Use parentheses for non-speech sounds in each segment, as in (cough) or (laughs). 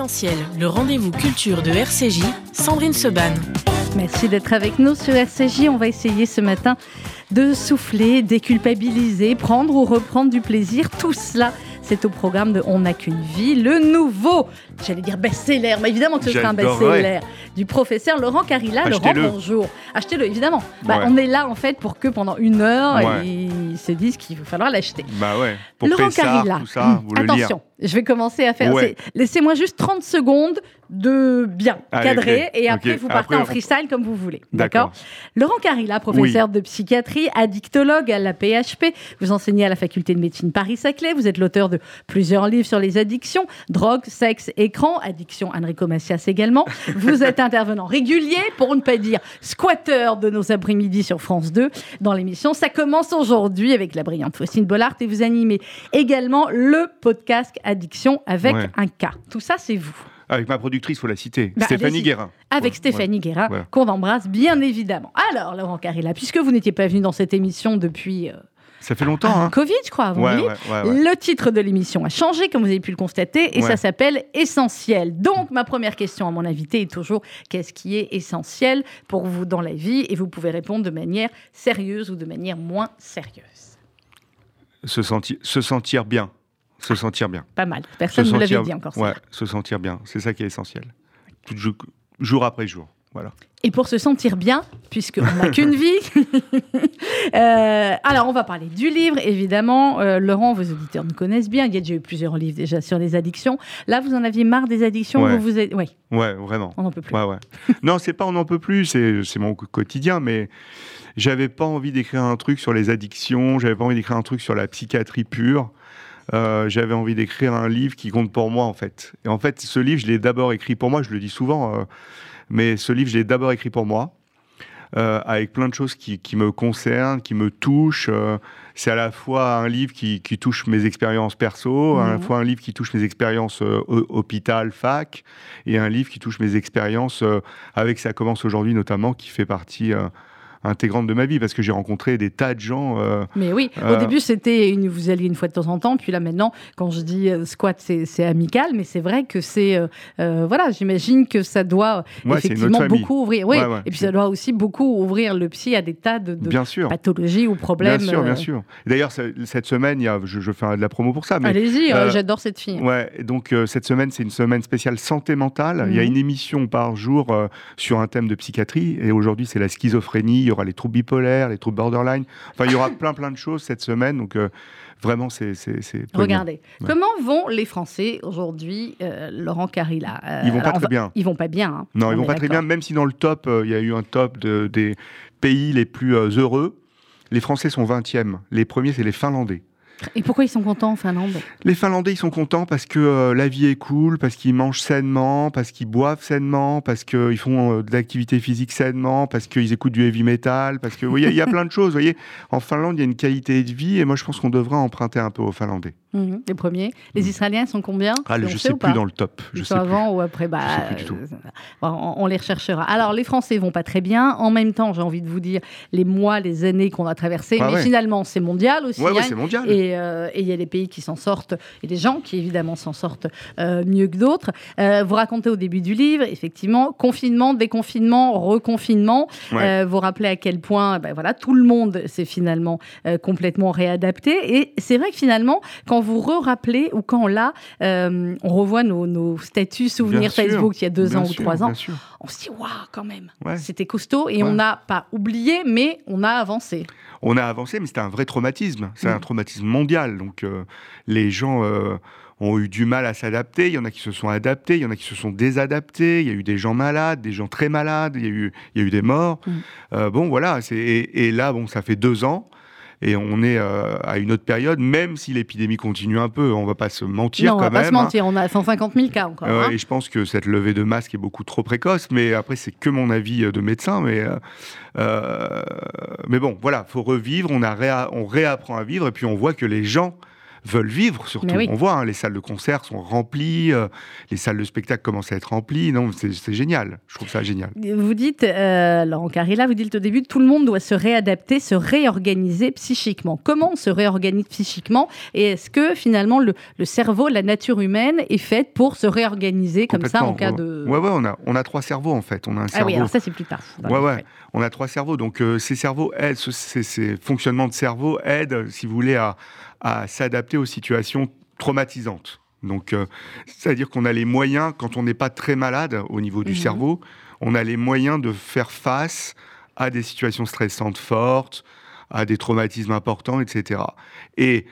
Essentiel, le rendez-vous culture de RCJ, Sandrine Seban. Merci d'être avec nous sur RCJ. On va essayer ce matin de souffler, déculpabiliser, prendre ou reprendre du plaisir. Tout cela, c'est au programme de On n'a qu'une vie, le nouveau, j'allais dire best-seller, mais évidemment que ce sera un best-seller du professeur Laurent Carilla. Laurent, bonjour. Achetez-le, évidemment. Bah, On est là, en fait, pour que pendant une heure, ils se disent qu'il va falloir l'acheter. Bah ouais. Pour Laurent Carilla. Tout ça, vous attention, je vais commencer à faire. Laissez-moi juste 30 secondes de bien cadré et après vous partez en freestyle comme vous voulez. D'accord Laurent Carilla, professeur de psychiatrie, addictologue à la PHP, vous enseignez à la faculté de médecine Paris-Saclay, vous êtes l'auteur de plusieurs livres sur les addictions, drogue, sexe, écran, addiction Enrico Macias également. Vous (laughs) êtes intervenant régulier, pour ne pas dire squatteur de nos après-midi sur France 2 dans l'émission. Ça commence aujourd'hui avec la brillante Faustine Bollard et vous animez également le podcast Addiction avec un cas. Tout ça, c'est vous. Avec ma productrice, il faut la citer, bah, Stéphanie Guérin. Avec Stéphanie Guérin, qu'on embrasse bien évidemment. Alors, Laurent Carilla, puisque vous n'étiez pas venu dans cette émission depuis... Euh, ça fait longtemps. Hein. Covid, je crois. le titre de l'émission a changé, comme vous avez pu le constater, et ça s'appelle Essentiel. Donc, ma première question à mon invité est toujours qu'est-ce qui est essentiel pour vous dans la vie? Et vous pouvez répondre de manière sérieuse ou de manière moins sérieuse. Se, sentir, se sentir bien. Se sentir bien. Pas mal. Personne ne vous l'avait dit encore. Ouais, se sentir bien. C'est ça qui est essentiel. jour après jour. Voilà. Et pour se sentir bien, puisqu'on n'a qu'une vie. (laughs) Euh, alors, on va parler du livre, évidemment. Euh, Laurent, vos auditeurs nous connaissent bien. Il y a déjà eu plusieurs livres déjà sur les addictions. Là, vous en aviez marre des addictions Ouais, vous êtes... ouais. ouais vraiment. On n'en peut plus. Ouais, ouais. (laughs) non, c'est pas on n'en peut plus, c'est mon quotidien, mais j'avais pas envie d'écrire un truc sur les addictions, j'avais pas envie d'écrire un truc sur la psychiatrie pure. Euh, j'avais envie d'écrire un livre qui compte pour moi en fait. Et en fait, ce livre, je l'ai d'abord écrit pour moi, je le dis souvent, euh, mais ce livre, je l'ai d'abord écrit pour moi. Euh, avec plein de choses qui, qui, me concernent, qui me touchent. c'est à la fois un livre qui, qui touche mes expériences perso, à la mhm. fois un livre qui touche mes expériences hôpital, fac, et un livre qui touche mes expériences avec Ça commence aujourd'hui notamment, qui fait partie intégrante de ma vie parce que j'ai rencontré des tas de gens. Euh, mais oui, au euh, début c'était une, vous alliez une fois de temps en temps, puis là maintenant, quand je dis euh, squat, c'est amical, mais c'est vrai que c'est voilà, j'imagine que ça doit effectivement beaucoup ouvrir. Oui, et puis ça doit aussi beaucoup ouvrir le psy à des tas de, pathologies ou problèmes. Bien sûr, bien sûr. D'ailleurs, cette semaine, il y a, je, fais de la promo pour ça. Allez-y, j'adore cette fille. Ouais, donc cette semaine, c'est une semaine spéciale santé mentale. Il y a mhm. une émission par jour sur un thème de psychiatrie, et aujourd'hui c'est la schizophrénie y aura les troubles bipolaires, les troubles borderline. Enfin, il y aura (laughs) plein, plein de choses cette semaine. Donc, euh, vraiment, c'est. Regardez, comment vont les Français aujourd'hui, euh, Laurent Carilla euh, Ils vont pas très bien. Ils vont pas bien. Hein, non, ils vont pas très bien, même si dans le top, il y a eu un top de, des pays les plus heureux. Les Français sont 20e. Les premiers, c'est les Finlandais. Et pourquoi ils sont contents en Finlande? Les Finlandais, ils sont contents parce que euh, la vie est cool, parce qu'ils mangent sainement, parce qu'ils boivent sainement, parce qu'ils font euh, de l'activité physique sainement, parce qu'ils écoutent du heavy metal, parce que, il y a plein de choses. Vous voyez, en Finlande, il y a une qualité de vie et moi, je pense qu'on devrait emprunter un peu aux Finlandais. Mhm, les premiers. Les mhm. Israéliens sont combien ah, Je ne sais plus dans le top. Je sais avant ou après bah, euh, on, les recherchera. Alors, les Français vont pas très bien. En même temps, j'ai envie de vous dire, les mois, les années qu'on a traversées, ah mais finalement, c'est mondial aussi. Ouais, hein. c'est mondial. Euh, et il y a des pays qui s'en sortent, et des gens qui, évidemment, s'en sortent euh, mieux que d'autres. vous racontez au début du livre, effectivement, confinement, déconfinement, reconfinement. vous rappelez à quel point ben, voilà, tout le monde s'est finalement complètement réadapté. Et c'est vrai que finalement, quand vous re-rappelez ou quand là, euh, on revoit nos, statuts souvenirs Facebook il y a deux ans ou trois ans, on se dit waouh quand même, c'était costaud et on n'a pas oublié, mais on a avancé. On a avancé, mais c'était un vrai traumatisme. C'est un mm. traumatisme mondial. Donc euh, les gens euh, ont eu du mal à s'adapter. Il y en a qui se sont adaptés, il y en a qui se sont désadaptés. Il y a eu des gens malades, des gens très malades. Il y a eu, il y a eu des morts. Mm. bon, voilà. Et, et, là, bon, ça fait deux ans et on est euh, à une autre période, même si l'épidémie continue un peu, on va pas se mentir non, quand on va pas se mentir, on a 150 000 cas encore. Euh, hein. Et je pense que cette levée de masque est beaucoup trop précoce, mais après c'est que mon avis euh, de médecin, mais mais bon, voilà, faut revivre, on a on réapprend à vivre et puis on voit que les gens veulent vivre surtout. On voit, hein, les salles de concert sont remplies, euh, les salles de spectacle commencent à être remplies. Non, c'est génial. Je trouve ça génial. Vous dites, euh, Laurent Carilla, vous dites au début, tout le monde doit se réadapter, se réorganiser psychiquement. Comment on se réorganise psychiquement Et est-ce que finalement le, cerveau, la nature humaine est faite pour se réorganiser comme ça en cas de... Ouais, ouais, on a, on a trois cerveaux en fait. On a un cerveau... Ah oui, alors ça c'est plus tard. Ouais, ouais. On a trois cerveaux. Donc euh, ces cerveaux aident, ces, ces fonctionnements de cerveau aident, si vous voulez, à à s'adapter aux situations traumatisantes. Donc, euh, c'est-à-dire qu'on a les moyens, quand on n'est pas très malade au niveau du mhm. cerveau, on a les moyens de faire face à des situations stressantes fortes, à des traumatismes importants, etc. Et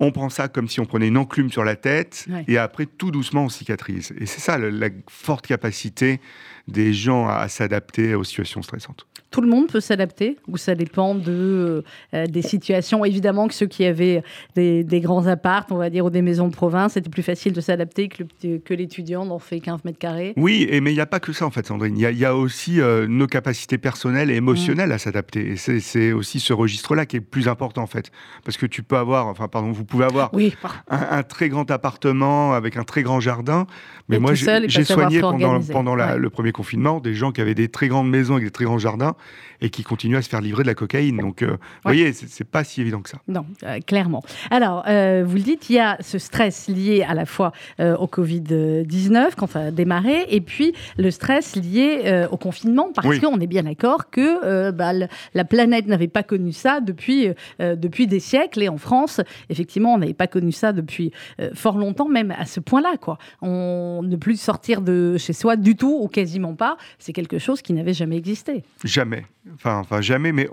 on prend ça comme si on prenait une enclume sur la tête, et après, tout doucement, on cicatrise. Et c'est ça la, forte capacité des gens à s'adapter aux situations stressantes tout le monde peut s'adapter ou ça dépend de, euh, des situations Évidemment que ceux qui avaient des, grands apparts, on va dire, ou des maisons de province, c'était plus facile de s'adapter que, que l'étudiant dont fait 15 mètres carrés. Oui, et, mais il n'y a pas que ça en fait, Sandrine. Il y, a aussi euh, nos capacités personnelles et émotionnelles à s'adapter. Et c'est aussi ce registre-là qui est le plus important en fait. Parce que tu peux avoir, enfin pardon, vous pouvez avoir oui, un, très grand appartement avec un très grand jardin. Mais moi, j'ai soigné pendant, pendant le premier confinement des gens qui avaient des très grandes maisons avec des très grands jardins et qui continuent à se faire livrer de la cocaïne. Donc, euh, vous voyez, c'est pas si évident que ça. Non, euh, clairement. Alors, euh, vous le dites, il y a ce stress lié à la fois au Covid-19 quand ça a démarré, et puis le stress lié au confinement, parce qu'on est bien d'accord que bah, la planète n'avait pas connu ça depuis, depuis des siècles, et en France, effectivement, on n'avait pas connu ça depuis fort longtemps, même à ce point-là. quoi. On ne plus sortir de chez soi du tout, ou quasiment pas, c'est quelque chose qui n'avait jamais existé. Jamais enfin, enfin jamais, mais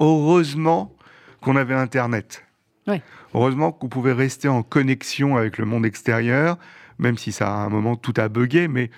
heureusement qu'on avait Internet. Heureusement qu'on pouvait rester en connexion avec le monde extérieur, même si ça, à un moment, tout a bugué, mais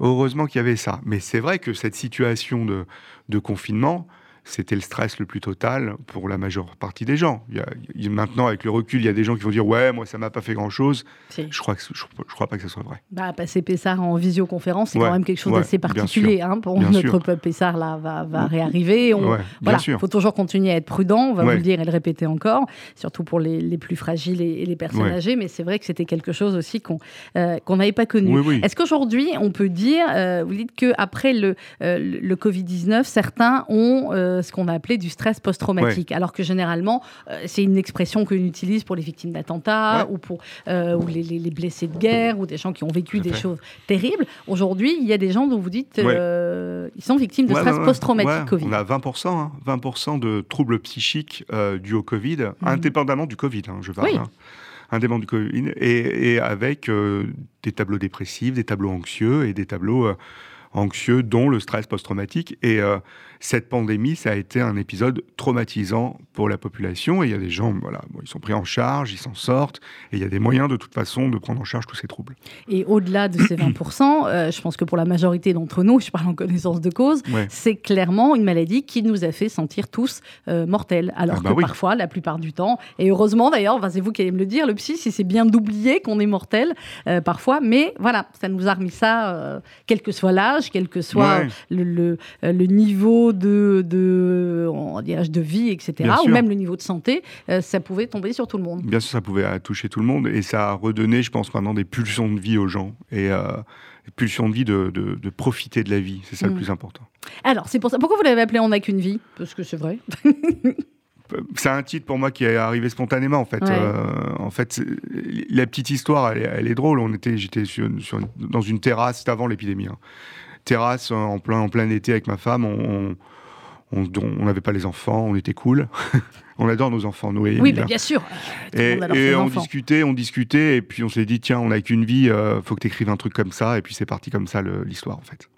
heureusement qu'il y avait ça. Mais c'est vrai que cette situation de confinement, c'était le stress le plus total pour la majeure partie des gens. Il y a, maintenant, avec le recul, il y a des gens qui vont dire Ouais, moi, ça m'a pas fait grand-chose. Je crois que je, crois pas que ce soit vrai. Bah, passer Pessard en visioconférence, c'est quand même quelque chose d'assez particulier. Hein, pour notre peuple Pessard, là, va, va réarriver. Il faut toujours continuer à être prudent, on va vous le dire et le répéter encore, surtout pour les, les plus fragiles et, les personnes âgées. Mais c'est vrai que c'était quelque chose aussi qu'on euh, qu'on n'avait pas connu. Est-ce qu'aujourd'hui, on peut dire, euh, vous dites qu'après le, euh, le Covid-19, certains ont ce qu'on a appelé du stress post-traumatique. Alors que généralement, euh, c'est une expression qu'on utilise pour les victimes d'attentats ou pour euh, ou les, blessés de guerre ou des gens qui ont vécu des choses terribles. Aujourd'hui, il y a des gens dont vous dites euh, ils sont victimes de stress post-traumatique Covid. On a 20%, 20% hein. de troubles psychiques dus au Covid, mhm. indépendamment du Covid, hein, je parle. Hein indépendamment du Covid, et, avec des tableaux dépressifs, des tableaux anxieux et des tableaux anxieux, dont le stress post-traumatique. Et euh, cette pandémie, ça a été un épisode traumatisant pour la population. Et il y a des gens, voilà, ils sont pris en charge, ils s'en sortent. Et il y a des moyens, de toute façon, de prendre en charge tous ces troubles. Et au-delà de ces (clears throat) 20%, euh, je pense que pour la majorité d'entre nous, je parle en connaissance de cause, c'est clairement une maladie qui nous a fait sentir tous euh, mortels. Alors ah bah que parfois, la plupart du temps, et heureusement d'ailleurs, c'est vous qui allez me le dire, le psy, si c'est bien d'oublier qu'on est mortel parfois, mais voilà, ça nous a remis ça, quel que soit l'âge quel que soit le, le, niveau de, de, de vie, etc., ou même le niveau de santé, euh, ça pouvait tomber sur tout le monde. Bien sûr, ça pouvait toucher tout le monde, et ça a redonné, je pense, maintenant des pulsions de vie aux gens. Et euh, des pulsions de vie de, de, profiter de la vie, c'est ça le mm. plus important. Alors, c'est pour ça. Pourquoi vous l'avez appelé On n'a qu'une vie Parce que c'est vrai. c'est un titre pour moi qui est arrivé spontanément en fait. Euh, en fait, la petite histoire, elle, est drôle. On était, j'étais sur, dans une terrasse avant l'épidémie. Hein terrasse en plein, en plein été avec ma femme. On n'avait pas les enfants, on était cool. (laughs) on adore nos enfants, nous Oui, bah, bien sûr. et, on discutait, on discutait, et puis on s'est dit, tiens, on n'a qu'une vie, euh, faut que tu écrives un truc comme ça, et puis c'est parti comme ça l'histoire en fait.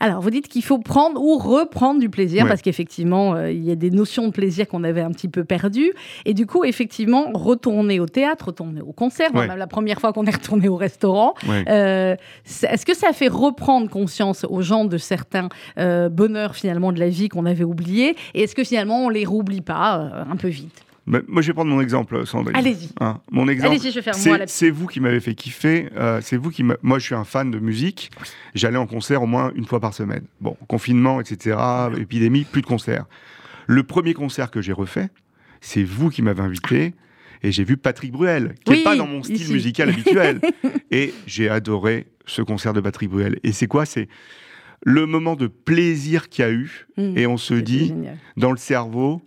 Alors, vous dites qu'il faut prendre ou reprendre du plaisir, parce qu'effectivement, euh, il y a des notions de plaisir qu'on avait un petit peu perdues. Et du coup, effectivement, retourner au théâtre, retourner au concert, même la première fois qu'on est retourné au restaurant, euh, est-ce que ça fait reprendre conscience aux gens de certains euh, bonheurs finalement de la vie qu'on avait oubliés? Et est-ce que finalement, on les roublie pas un peu vite? Moi, je vais prendre mon exemple, Sandrine. Allez-y. Hein, mon exemple. Allez-y, je vais faire moi. C'est vous qui m'avez fait kiffer. Euh, c'est vous qui. Moi, je suis un fan de musique. J'allais en concert au moins une fois par semaine. Bon, confinement, etc., épidémie, plus de concerts. Le premier concert que j'ai refait, c'est vous qui m'avez invité. Et j'ai vu Patrick Bruel, qui n'est pas dans mon style musical habituel. (laughs) et j'ai adoré ce concert de Patrick Bruel. Et c'est quoi? C'est le moment de plaisir qu'il y a eu. Mmh. et on se dit, dans le cerveau,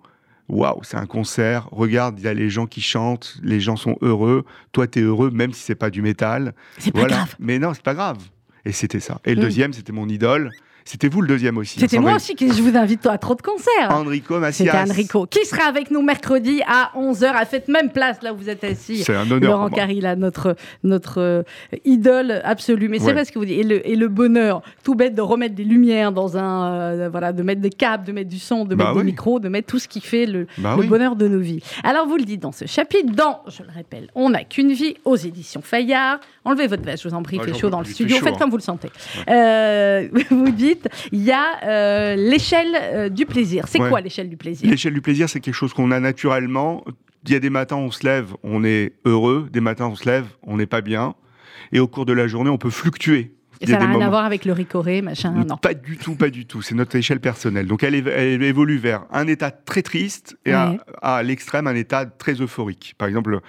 waouh, c'est un concert, regarde, il y a les gens qui chantent, les gens sont heureux, toi tu es heureux même si c'est pas du métal. C'est pas grave. Mais non, c'est pas grave. Et c'était ça. Et le mmh. deuxième, c'était mon idole. C'était vous le deuxième aussi. C'était moi aussi que je vous invite à trop de concerts. Enrico Macias. C'était Enrico. Qui sera avec nous mercredi à 11h à cette même place là où vous êtes assis. C'est un honneur. Laurent Carilla, notre, notre euh, idole absolue. Mais c'est vrai ce que vous dites. Et le, et le, bonheur, tout bête de remettre des lumières dans un. Euh, voilà, de mettre des câbles, de mettre du son, de bah mettre des micros, de mettre tout ce qui fait le, bah bonheur de nos vies. Alors vous le dites dans ce chapitre, dans, je le rappelle, On n'a qu'une vie aux éditions Fayard. Enlevez votre veste, je vous en prie, il fait chaud dans le studio. Faites comme vous le sentez. Euh, (laughs) vous dites, il y a euh, l'échelle euh, du plaisir. C'est quoi l'échelle du plaisir? L'échelle du plaisir, c'est quelque chose qu'on a naturellement. Il y a des matins, on se lève, on est heureux. Des matins, on se lève, on n'est pas bien. Et au cours de la journée, on peut fluctuer. Et ça n'a rien à voir avec le ricoré, machin, non. Pas du tout, pas du tout. C'est notre échelle personnelle. Donc elle, évolue vers un état très triste et à l'extrême un état très euphorique. Par exemple,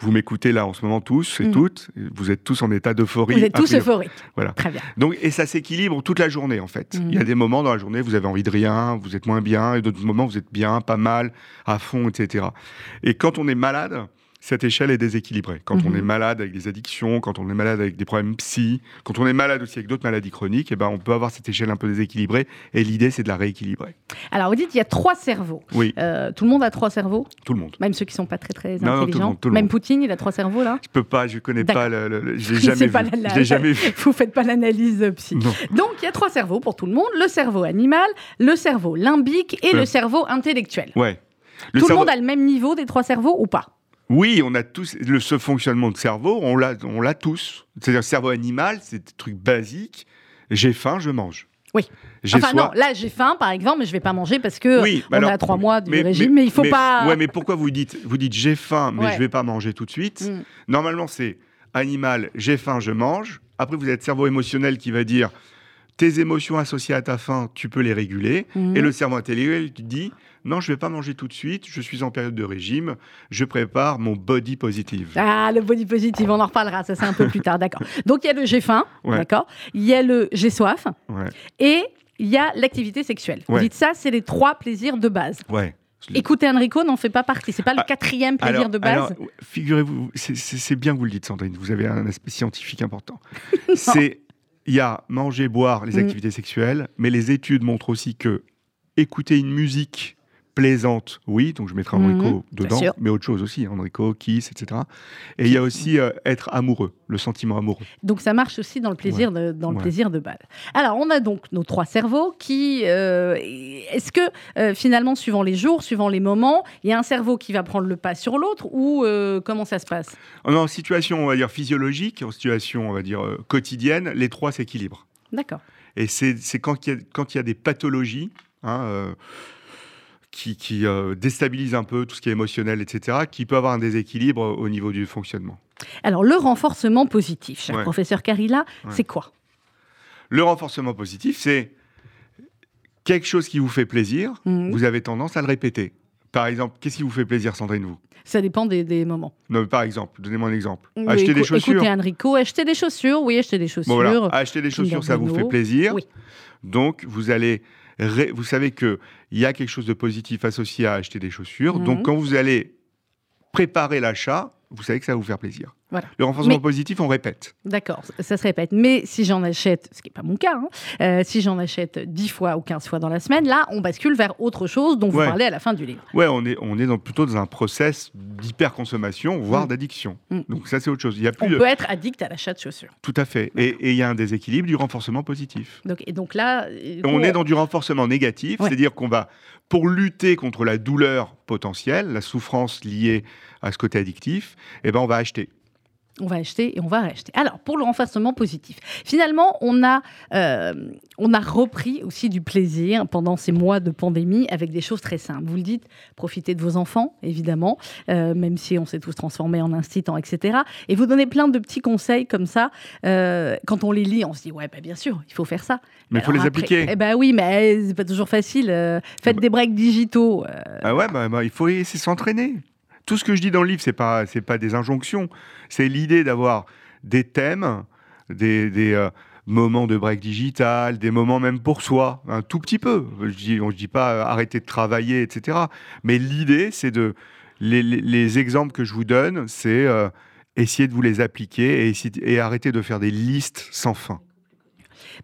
vous m'écoutez là en ce moment tous et mm. toutes, vous êtes tous en état d'euphorie. Vous êtes tous euphoriques. Voilà. Très bien. Donc, et ça s'équilibre toute la journée en fait. Il y a mm. des moments dans la journée, vous avez envie de rien, vous êtes moins bien, et d'autres moments, vous êtes bien, pas mal, à fond, etc. Et quand on est malade, cette échelle est déséquilibrée. Quand on mhm. est malade avec des addictions, quand on est malade avec des problèmes psy, quand on est malade aussi avec d'autres maladies chroniques, eh ben, on peut avoir cette échelle un peu déséquilibrée. Et l'idée, c'est de la rééquilibrer. Alors, vous dites, il y a trois cerveaux. Oui. Euh, tout le monde a trois cerveaux? Tout le monde. Même ceux qui ne sont pas très, très intelligents Même Poutine, il a trois cerveaux, là? Je peux pas, je connais pas. Le, (laughs) je l'ai jamais, vu. jamais (laughs) vu. Vous faites pas l'analyse psy. Donc, il y a trois cerveaux pour tout le monde. Le cerveau animal, le cerveau limbique et le cerveau intellectuel. Ouais. tout le monde a le même niveau des trois cerveaux ou pas? Oui, on a tous le, ce fonctionnement de cerveau, on l'a, on l'a tous. C'est-à-dire, cerveau animal, c'est des trucs basiques. J'ai faim, je mange. Oui. Enfin non, là j'ai faim par exemple, mais je vais pas manger parce que on a trois mois de régime, mais, il faut pas. Ouais, mais pourquoi vous dites, vous dites j'ai faim, mais je vais pas manger tout de suite? Mm. Normalement c'est animal, j'ai faim, je mange. Après vous êtes cerveau émotionnel qui va dire tes émotions associées à ta faim, tu peux les réguler, mm. et le cerveau intellectuel qui dit non, je vais pas manger tout de suite, je suis en période de régime, je prépare mon body positive. Ah, le body positive, on en reparlera, ça c'est un peu plus tard, d'accord. Donc il y a le j'ai faim, d'accord Il y a le j'ai soif, et il y a l'activité sexuelle. Vous dites ça, c'est les trois plaisirs de base. Ouais. Écouter Enrico n'en fait pas partie. C'est pas le ah, quatrième plaisir de base. figurez-vous, c'est bien que vous le dites, Sandrine. Vous avez un aspect scientifique important. (laughs) c'est il y a manger, boire, les mm. activités sexuelles, mais les études montrent aussi que écouter une musique plaisante, oui, donc je mettrai Enrico mhm, dedans, mais autre chose aussi, Enrico, Kiss, etc. Et il y a aussi euh, être amoureux, le sentiment amoureux. Donc ça marche aussi dans le plaisir, de, dans le plaisir de balle. Alors on a donc nos trois cerveaux qui, euh, est-ce que euh, finalement, suivant les jours, suivant les moments, il y a un cerveau qui va prendre le pas sur l'autre ou comment ça se passe? En situation, on va dire physiologique, en situation, on va dire quotidienne, les trois s'équilibrent. D'accord. Et c'est quand il y, a des pathologies. Hein, qui, qui euh, déstabilise un peu tout ce qui est émotionnel, etc., qui peut avoir un déséquilibre au niveau du fonctionnement. Alors, le renforcement positif, cher professeur Carilla, c'est quoi? Le renforcement positif, c'est quelque chose qui vous fait plaisir, mhm. vous avez tendance à le répéter. Par exemple, qu'est-ce qui vous fait plaisir, Sandrine, vous? Ça dépend des, moments. Non, par exemple, donnez-moi un exemple. acheter des chaussures. Écoutez Enrico, acheter des chaussures, oui, acheter des chaussures. Acheter des chaussures, ça vous fait plaisir. Oui. Donc, vous allez vous savez qu'il y a quelque chose de positif associé à acheter des chaussures. Donc, mhm. quand vous allez préparer l'achat, vous savez que ça va vous faire plaisir. Le renforcement positif, on répète. D'accord, ça se répète. Mais si j'en achète, ce qui n'est pas mon cas, hein, euh, si j'en achète 10 fois ou 15 fois dans la semaine, là, on bascule vers autre chose dont vous parlez à la fin du livre. Ouais, on est, on est dans, plutôt dans un process d'hyperconsommation, voire mm. d'addiction. Mm. Donc ça, c'est autre chose. Il y a plus on peut être addict à l'achat de chaussures. Tout à fait. Et il y a un déséquilibre du renforcement positif. Donc, et donc là... On, est dans du renforcement négatif, c'est-à-dire qu'on va, pour lutter contre la douleur potentielle, la souffrance liée à ce côté addictif, eh ben, on va acheter on va acheter et on va racheter. Alors, pour le renforcement positif, finalement, on a, euh, on a repris aussi du plaisir pendant ces mois de pandémie avec des choses très simples. Vous le dites, profitez de vos enfants, évidemment, euh, même si on s'est tous transformés en instituants, etc. Et vous donnez plein de petits conseils comme ça. Euh, quand on les lit, on se dit, ouais, bah, bien sûr, il faut faire ça. Mais il faut les appliquer. Eh ben oui, mais c'est pas toujours facile. faites des breaks digitaux. Ah ouais, bah, bah, il faut essayer de s'entraîner. Tout ce que je dis dans le livre, c'est pas c'est pas des injonctions, c'est l'idée d'avoir des thèmes, des, des euh, moments de break digital, des moments même pour soi, un tout petit peu. Je dis, on ne dit pas euh, arrêter de travailler, etc. Mais l'idée, c'est de les, les, exemples que je vous donne, c'est euh, essayer de vous les appliquer et, et arrêter de faire des listes sans fin.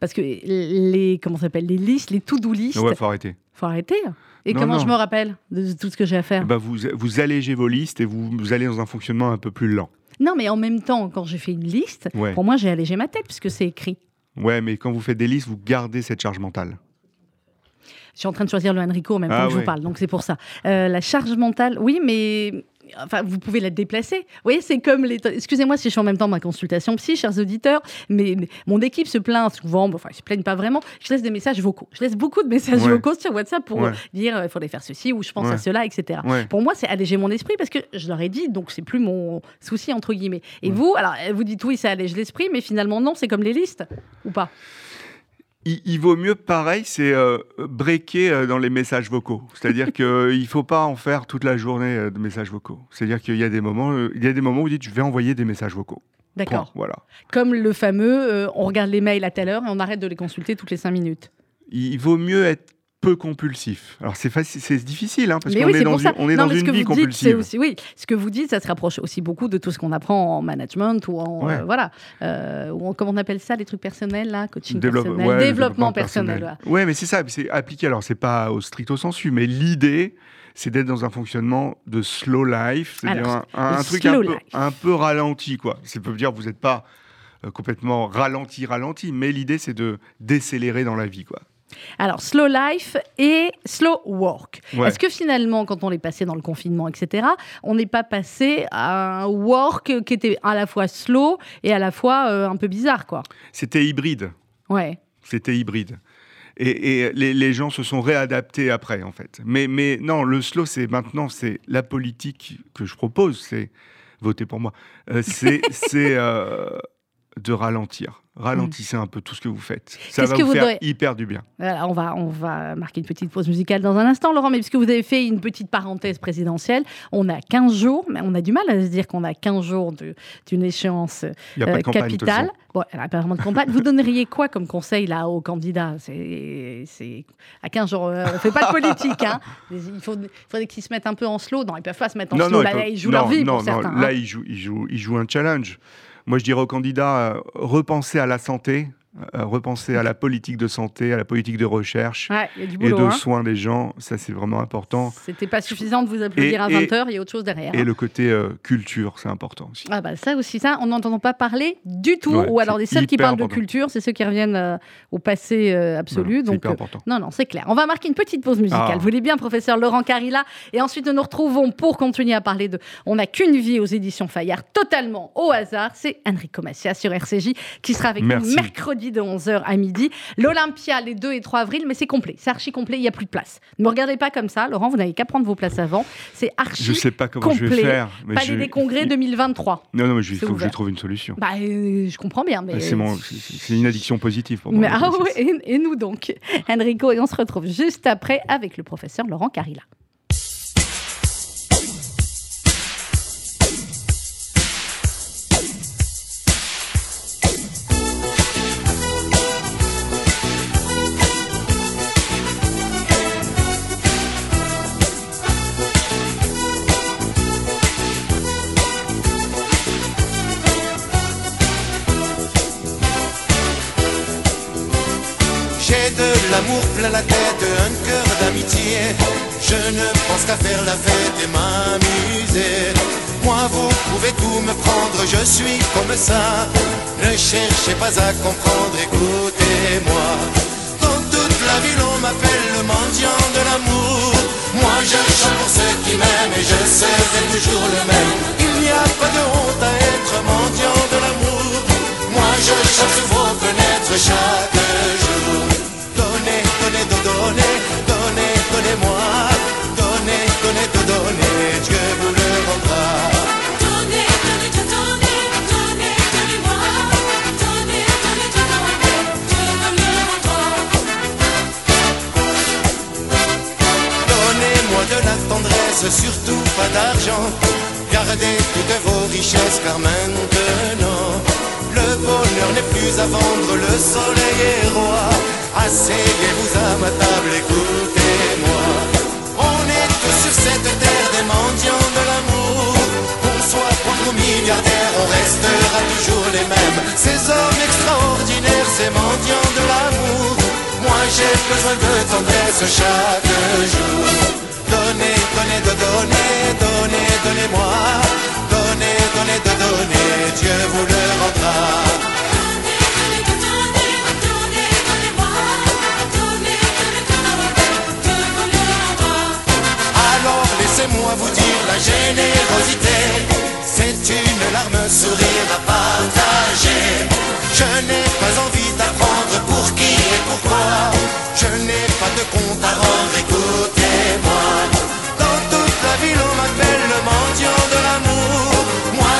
Parce que les comment s'appelle les listes, les to-do listes. Ouais, faut arrêter. Faut arrêter. Et comment je me rappelle de tout ce que j'ai à faire bah vous, vous allégez vos listes et vous, vous, allez dans un fonctionnement un peu plus lent. Non, mais en même temps, quand j'ai fait une liste, pour moi, j'ai allégé ma tête puisque c'est écrit. Ouais, mais quand vous faites des listes, vous gardez cette charge mentale. Je suis en train de choisir le Enrico en même temps ah que je vous parle, donc c'est pour ça. Euh, la charge mentale, oui, mais Enfin, vous pouvez la déplacer. Vous voyez, c'est comme les. Excusez-moi si je suis en même temps ma consultation psy, chers auditeurs, mais, mon équipe se plaint souvent. Enfin, ils se plaignent pas vraiment. Je laisse des messages vocaux. Je laisse beaucoup de messages vocaux sur WhatsApp pour dire il faudrait faire ceci ou je pense à cela, etc. Pour moi, c'est alléger mon esprit parce que je leur ai dit, donc c'est plus mon souci entre guillemets. Et vous, alors vous dites oui, ça allège l'esprit, mais finalement non, c'est comme les listes ou pas? Il, vaut mieux, pareil, c'est euh, breaker euh, dans les messages vocaux. C'est-à-dire (laughs) qu'il ne faut pas en faire toute la journée euh, de messages vocaux. C'est-à-dire qu'il y a des moments, il y a des moments où vous dites, je vais envoyer des messages vocaux. D'accord. Voilà. Comme le fameux, on regarde les mails à telle heure et on arrête de les consulter toutes les cinq minutes. Il vaut mieux être peu compulsif. Alors c'est facile, c'est difficile hein, parce qu'on est, dans une, on est dans une vie compulsive. Aussi, oui, ce que vous dites, ça se rapproche aussi beaucoup de tout ce qu'on apprend en management ou en euh, voilà, euh, ou comment on appelle ça, les trucs personnels là, coaching personnel, développement, personnel. Ouais, mais c'est ça, c'est appliqué. Alors c'est pas au stricto sensu, mais l'idée c'est d'être dans un fonctionnement de slow life, c'est-à-dire un, truc un peu, un peu, ralenti, quoi. Ça peut dire vous n'êtes pas euh, complètement ralenti, ralenti, mais l'idée c'est de décélérer dans la vie, quoi. Alors, slow life et slow work. Est-ce que finalement, quand on est passé dans le confinement, etc., on n'est pas passé à un work qui était à la fois slow et à la fois euh, un peu bizarre, quoi? C'était hybride. Ouais. C'était hybride. Et, les, gens se sont réadaptés après, en fait. Mais, mais non, le slow, c'est maintenant, c'est la politique que je propose, c'est voter pour moi. Euh, c'est (laughs) euh, de ralentir. Ralentissez un peu tout ce que vous faites. Ça va vous, faire hyper du bien. on, va, on va marquer une petite pause musicale dans un instant, Laurent, mais puisque vous avez fait une petite parenthèse présidentielle, on a 15 jours, mais on a du mal à se dire qu'on a 15 jours d'une échéance euh, capitale. Bon, vraiment de campagne. vous donneriez quoi comme conseil là aux candidats? C'est à 15 jours, euh, on ne fait pas de politique. Hein. (laughs) Il faut, faudrait qu'ils se mettent un peu en slow. Non, ils ne peuvent pas se mettre en slow. là, ils jouent leur vie pour certains. Là, hein. ils, jouent, ils, jouent, ils jouent un challenge. Moi, je dirais aux candidats, euh, repensez à la santé, repenser à la politique de santé, à la politique de recherche et de hein. soins des gens. Ça, c'est vraiment important. C'était pas suffisant de vous applaudir à 20h, il y a autre chose derrière. Et hein. le côté euh, culture, c'est important aussi. Ah bah ça aussi, ça, on n'entend pas parler du tout. Ou alors les seuls qui parlent de culture, c'est ceux qui reviennent euh, au passé absolu. Donc, hyper important. non, non, c'est clair. On va marquer une petite pause musicale. Ah. Vous voulez bien, professeur Laurent Carilla? Et ensuite, nous nous retrouvons pour continuer à parler de On n'a qu'une vie aux éditions Fayard, totalement au hasard. C'est Enrico Massia sur RCJ qui sera avec nous mercredi de 11h à midi L'Olympia, les 2 et 3 avril, mais c'est complet. C'est archi complet, il n'y a plus de place. Ne me regardez pas comme ça, Laurent, vous n'avez qu'à prendre vos places avant. C'est archi Je sais pas comment je vais faire. Mais Palais des Congrès 2023. Non, non, mais il faut que je trouve une solution. Bah, euh, je comprends bien. mais C'est une addiction positive pour moi. Mais, ah et, nous donc, Enrico, et on se retrouve juste après avec le professeur Laurent Carilla. L'amour plein la tête, un cœur d'amitié. Je ne pense qu'à faire la fête et m'amuser. Moi, vous pouvez tout me prendre, je suis comme ça. Ne cherchez pas à comprendre, écoutez-moi. Dans toute la ville, on m'appelle le mendiant de l'amour. Moi, je chante pour ceux qui m'aiment et je serai toujours le même. Il n'y a pas de honte à être mendiant de l'amour. Moi, je cherche vos fenêtres chaque jour donnez, donnez, donnez, donnez-moi. Donnez, donnez, donnez, Dieu vous le rendra. Donnez, donnez, donnez, donnez, donnez-moi. Donnez, donnez, donnez, Dieu vous le rendra. Donnez-moi de la tendresse, surtout pas d'argent Gardez toutes vos richesses car maintenant le bonheur n'est plus à vendre, le soleil est roi. Asseyez-vous à ma table, écoutez-moi. On est tous sur cette terre des mendiants de l'amour. Qu'on soit pauvre ou milliardaire, on restera toujours les mêmes. Ces hommes extraordinaires, ces mendiants de l'amour. Moi j'ai besoin de tendresse chaque jour. Donnez, donnez, de donner, donnez, donnez-moi. Donnez, donnez, de donner, Dieu vous le rendra. laissez-moi vous dire la générosité, c'est une larme sourire à partager. Je n'ai pas envie d'apprendre pour qui et pourquoi, je n'ai pas de compte à rendre, écoutez-moi. Dans toute la ville on m'appelle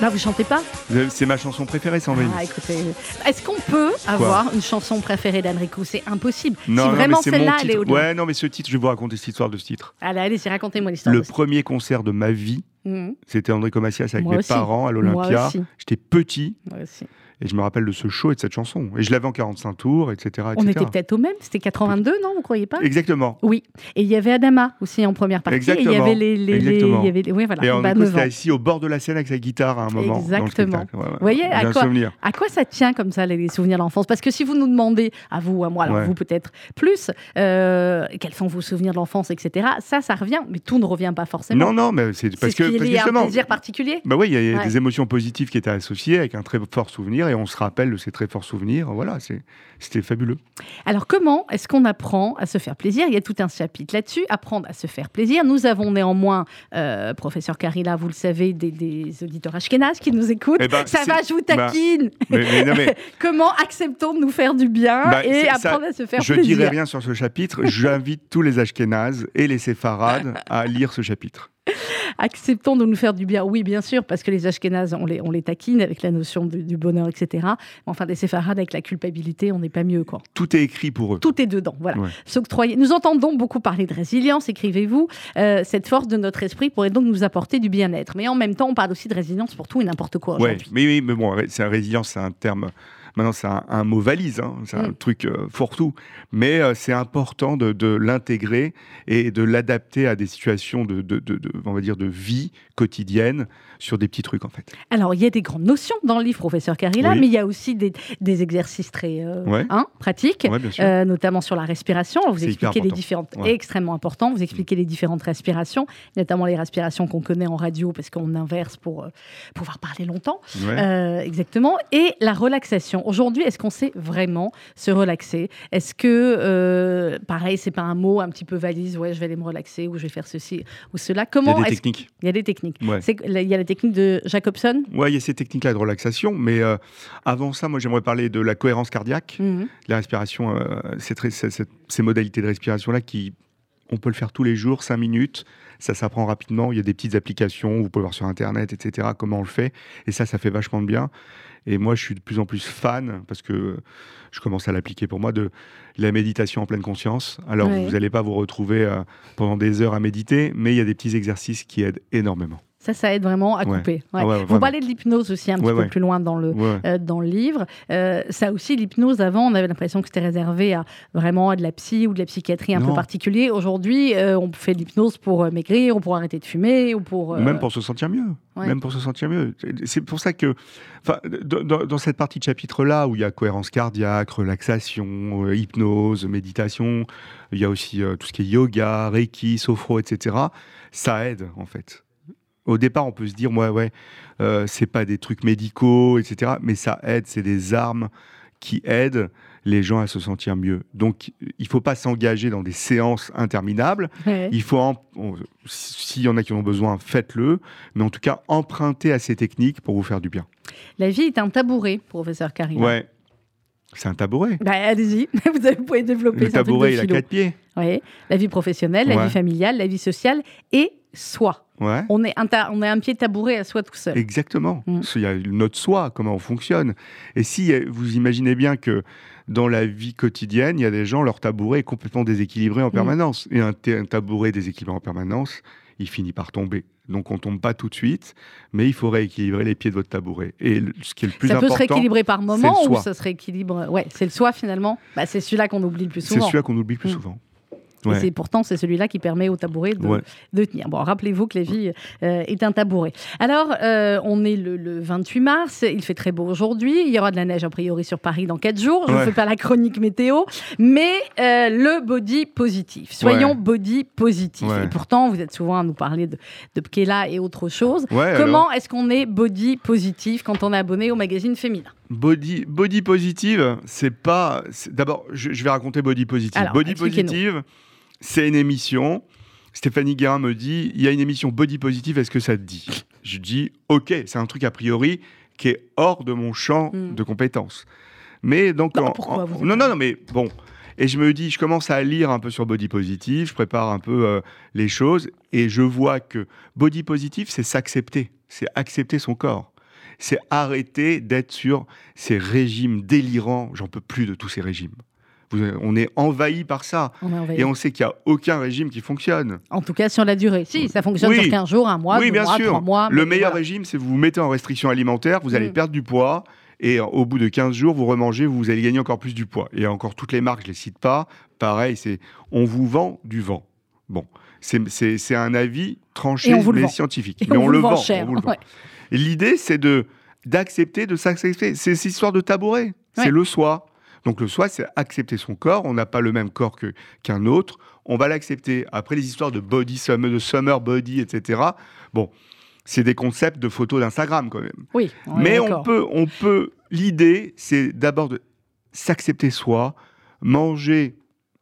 Là, vous chantez pas C'est ma chanson préférée, Sandrine. Ah, écoutez, est-ce qu'on peut avoir une chanson préférée d'Enrico C'est impossible. Non, si vraiment celle-là, elle est au Ouais, non, mais ce titre, je vais vous raconter cette histoire de ce titre. Allez, allez-y, racontez-moi l'histoire. Le premier concert de ma vie, mmh. c'était Enrico Macias avec mes parents à l'Olympia. J'étais petit. Moi aussi. Et je me rappelle de ce show et de cette chanson. Et je l'avais en 45 tours, etc. On était peut-être au même, c'était 82, non Vous croyez pas? Exactement. Oui. Et il y avait Adama aussi en première partie. Exactement. Et il y avait les. les, Exactement. il y avait les... Oui, voilà. Et on était assis au bord de la scène avec sa guitare à un moment. Exactement. Vous voyez à quoi, à quoi ça tient comme ça, les souvenirs d'enfance? Parce que si vous nous demandez, à vous ou à moi, alors vous peut-être plus, euh, quels sont vos souvenirs de l'enfance, etc., ça, ça revient, mais tout ne revient pas forcément. Non, non, mais c'est parce que. Il y a un plaisir particulier. Bah oui, il y a des émotions positives qui étaient associées avec un très fort souvenir et on se rappelle de ces très forts souvenirs. Voilà, c'était fabuleux. Alors, comment est-ce qu'on apprend à se faire plaisir? Il y a tout un chapitre là-dessus, apprendre à se faire plaisir. Nous avons néanmoins, euh, professeur Carilla, vous le savez, des, auditeurs ashkénazes qui nous écoutent. Eh ben, Ça va, je vous bah, taquine. (laughs) comment acceptons de nous faire du bien bah, et apprendre à se faire je plaisir? Je dirai rien sur ce chapitre. J'invite tous les ashkénazes et les séfarades à lire ce chapitre. (laughs) Acceptons de nous faire du bien. Oui, bien sûr, parce que les Ashkénazes, on les, on les taquine avec la notion du, bonheur, etc. Mais enfin, des séfarades avec la culpabilité, on n'est pas mieux. Quoi. Tout est écrit pour eux. Tout est dedans. Voilà. S'octroyer. Nous entendons beaucoup parler de résilience, écrivez-vous. Euh, cette force de notre esprit pourrait donc nous apporter du bien-être. Mais en même temps, on parle aussi de résilience pour tout et n'importe quoi. Oui, mais, oui, mais bon, c'est résilience, c'est un terme Maintenant, c'est un, mot valise, hein, c'est un mm. truc euh, fourre-tout. Mais euh, c'est important de, l'intégrer et de l'adapter à des situations de, on va dire, de vie quotidienne sur des petits trucs, en fait. Alors, il y a des grandes notions dans le livre, professeur Carilla, mais il y a aussi des, exercices très euh, hein, pratiques, notamment sur la respiration. Vous expliquez les différentes, extrêmement important, vous expliquez les différentes respirations, notamment les respirations qu'on connaît en radio parce qu'on inverse pour pouvoir parler longtemps. exactement. Et la relaxation. Aujourd'hui, est-ce qu'on sait vraiment se relaxer? Est-ce que, euh, pareil, c'est pas un mot un petit peu valise, ouais, je vais aller me relaxer ou je vais faire ceci ou cela? Comment Il y a des techniques. Il y a des techniques. Il y a la technique de Jacobson? Oui, il y a ces techniques-là de relaxation, mais euh, avant ça, moi, j'aimerais parler de la cohérence cardiaque, mhm. la respiration, euh, ces modalités de respiration-là qui on peut le faire tous les jours, 5 minutes. Ça s'apprend rapidement. Il y a des petites applications, vous pouvez voir sur Internet, etc., comment on le fait. Et ça, ça fait vachement de bien. Et moi, je suis de plus en plus fan, parce que je commence à l'appliquer pour moi, de la méditation en pleine conscience. Alors, vous n'allez pas vous retrouver euh, pendant des heures à méditer, mais il y a des petits exercices qui aident énormément. Ça, ça aide vraiment à couper. Vous parlez de l'hypnose aussi un petit peu plus loin dans le, euh, dans le livre. Euh, ça aussi, l'hypnose, avant, on avait l'impression que c'était réservé à vraiment à de la psy ou de la psychiatrie un peu particulier. Aujourd'hui, euh, on fait de l'hypnose pour maigrir ou pour arrêter de fumer ou pour... Même pour se sentir mieux. Même pour se sentir mieux. C'est pour ça que, dans, dans cette partie de chapitre-là, où il y a cohérence cardiaque, relaxation, hypnose, méditation, il y a aussi tout ce qui est yoga, reiki, sophro, etc., ça aide, en fait. Au départ, on peut se dire, ouais, ouais, euh, c'est pas des trucs médicaux, etc. Mais ça aide, c'est des armes qui aident les gens à se sentir mieux. Donc, il ne faut pas s'engager dans des séances interminables. Il faut, s'il y en a qui en ont besoin, faites-le. Mais en tout cas, empruntez à ces techniques pour vous faire du bien. La vie est un tabouret, professeur Karim. Ouais. C'est un tabouret. Bah, allez-y, (laughs) vous, pouvez développer. Le tabouret, il a quatre pieds. Oui, la vie professionnelle, la vie familiale, la vie sociale et soi. Ouais. On, est un on est un pied tabouret à soi tout seul. Exactement. Mm. Il y a notre soi, comment on fonctionne. Et si vous imaginez bien que dans la vie quotidienne, il y a des gens, leur tabouret est complètement déséquilibré en mm. permanence. Et un, un tabouret déséquilibré en permanence, il finit par tomber. Donc on tombe pas tout de suite, mais il faut rééquilibrer les pieds de votre tabouret. Et ce qui est le plus important, ça peut se rééquilibrer par moment ou ça se rééquilibre Ouais, c'est le soi finalement. Bah, c'est celui-là qu'on oublie le plus souvent. C'est celui-là qu'on oublie le plus mm. souvent. Et c'est pourtant c'est celui-là qui permet au tabouret de, tenir. Bon, rappelez-vous que la vie euh, est un tabouret. Alors, euh, on est le, 28 mars, il fait très beau aujourd'hui, il y aura de la neige a priori sur Paris dans 4 jours. Je ne fais pas la chronique météo, mais euh, le body positif. Soyons body positif. Et pourtant, vous êtes souvent à nous parler de, de Pkela et autre chose. Comment est-ce qu'on est body positif quand on est abonné au magazine féminin? Body, body positive, c'est pas. D'abord, je, vais raconter body positive. body positive, c'est une émission. Stéphanie Guérin me dit il y a une émission body positive, est-ce que ça te dit? Je dis ok, c'est un truc a priori qui est hors de mon champ hmm. de compétences. Mais donc. Non, pourquoi vous non, non, non, mais bon. Et je me dis, je commence à lire un peu sur body positive, je prépare un peu euh, les choses, et je vois que body positive, c'est s'accepter, c'est accepter son corps c'est arrêter d'être sur ces régimes délirants. J'en peux plus de tous ces régimes on est envahi par ça. et on sait qu'il n'y a aucun régime qui fonctionne. En tout cas, sur la durée. Si, ça fonctionne sur 15 jours, un mois, oui, deux bien mois, sûr. trois mois. Le meilleur régime, c'est vous vous mettez en restriction alimentaire, vous allez mm. perdre du poids. Et au bout de 15 jours, vous remangez, vous allez gagner encore plus du poids. Et encore toutes les marques, je ne les cite pas. Pareil, c'est on vous vend du vent. Bon, c'est un avis tranché, mais scientifique. mais on, le vend. L'idée, c'est de d'accepter, de s'accepter. C'est cette histoire de tabouret. C'est le soi. Donc le soi, c'est accepter son corps. On n'a pas le même corps qu'un autre. On va l'accepter. Après les histoires de body summer, de summer body, etc. Bon, c'est des concepts de photos d'Instagram quand même. Oui. Mais on peut, on peut. L'idée, c'est d'abord de s'accepter soi, manger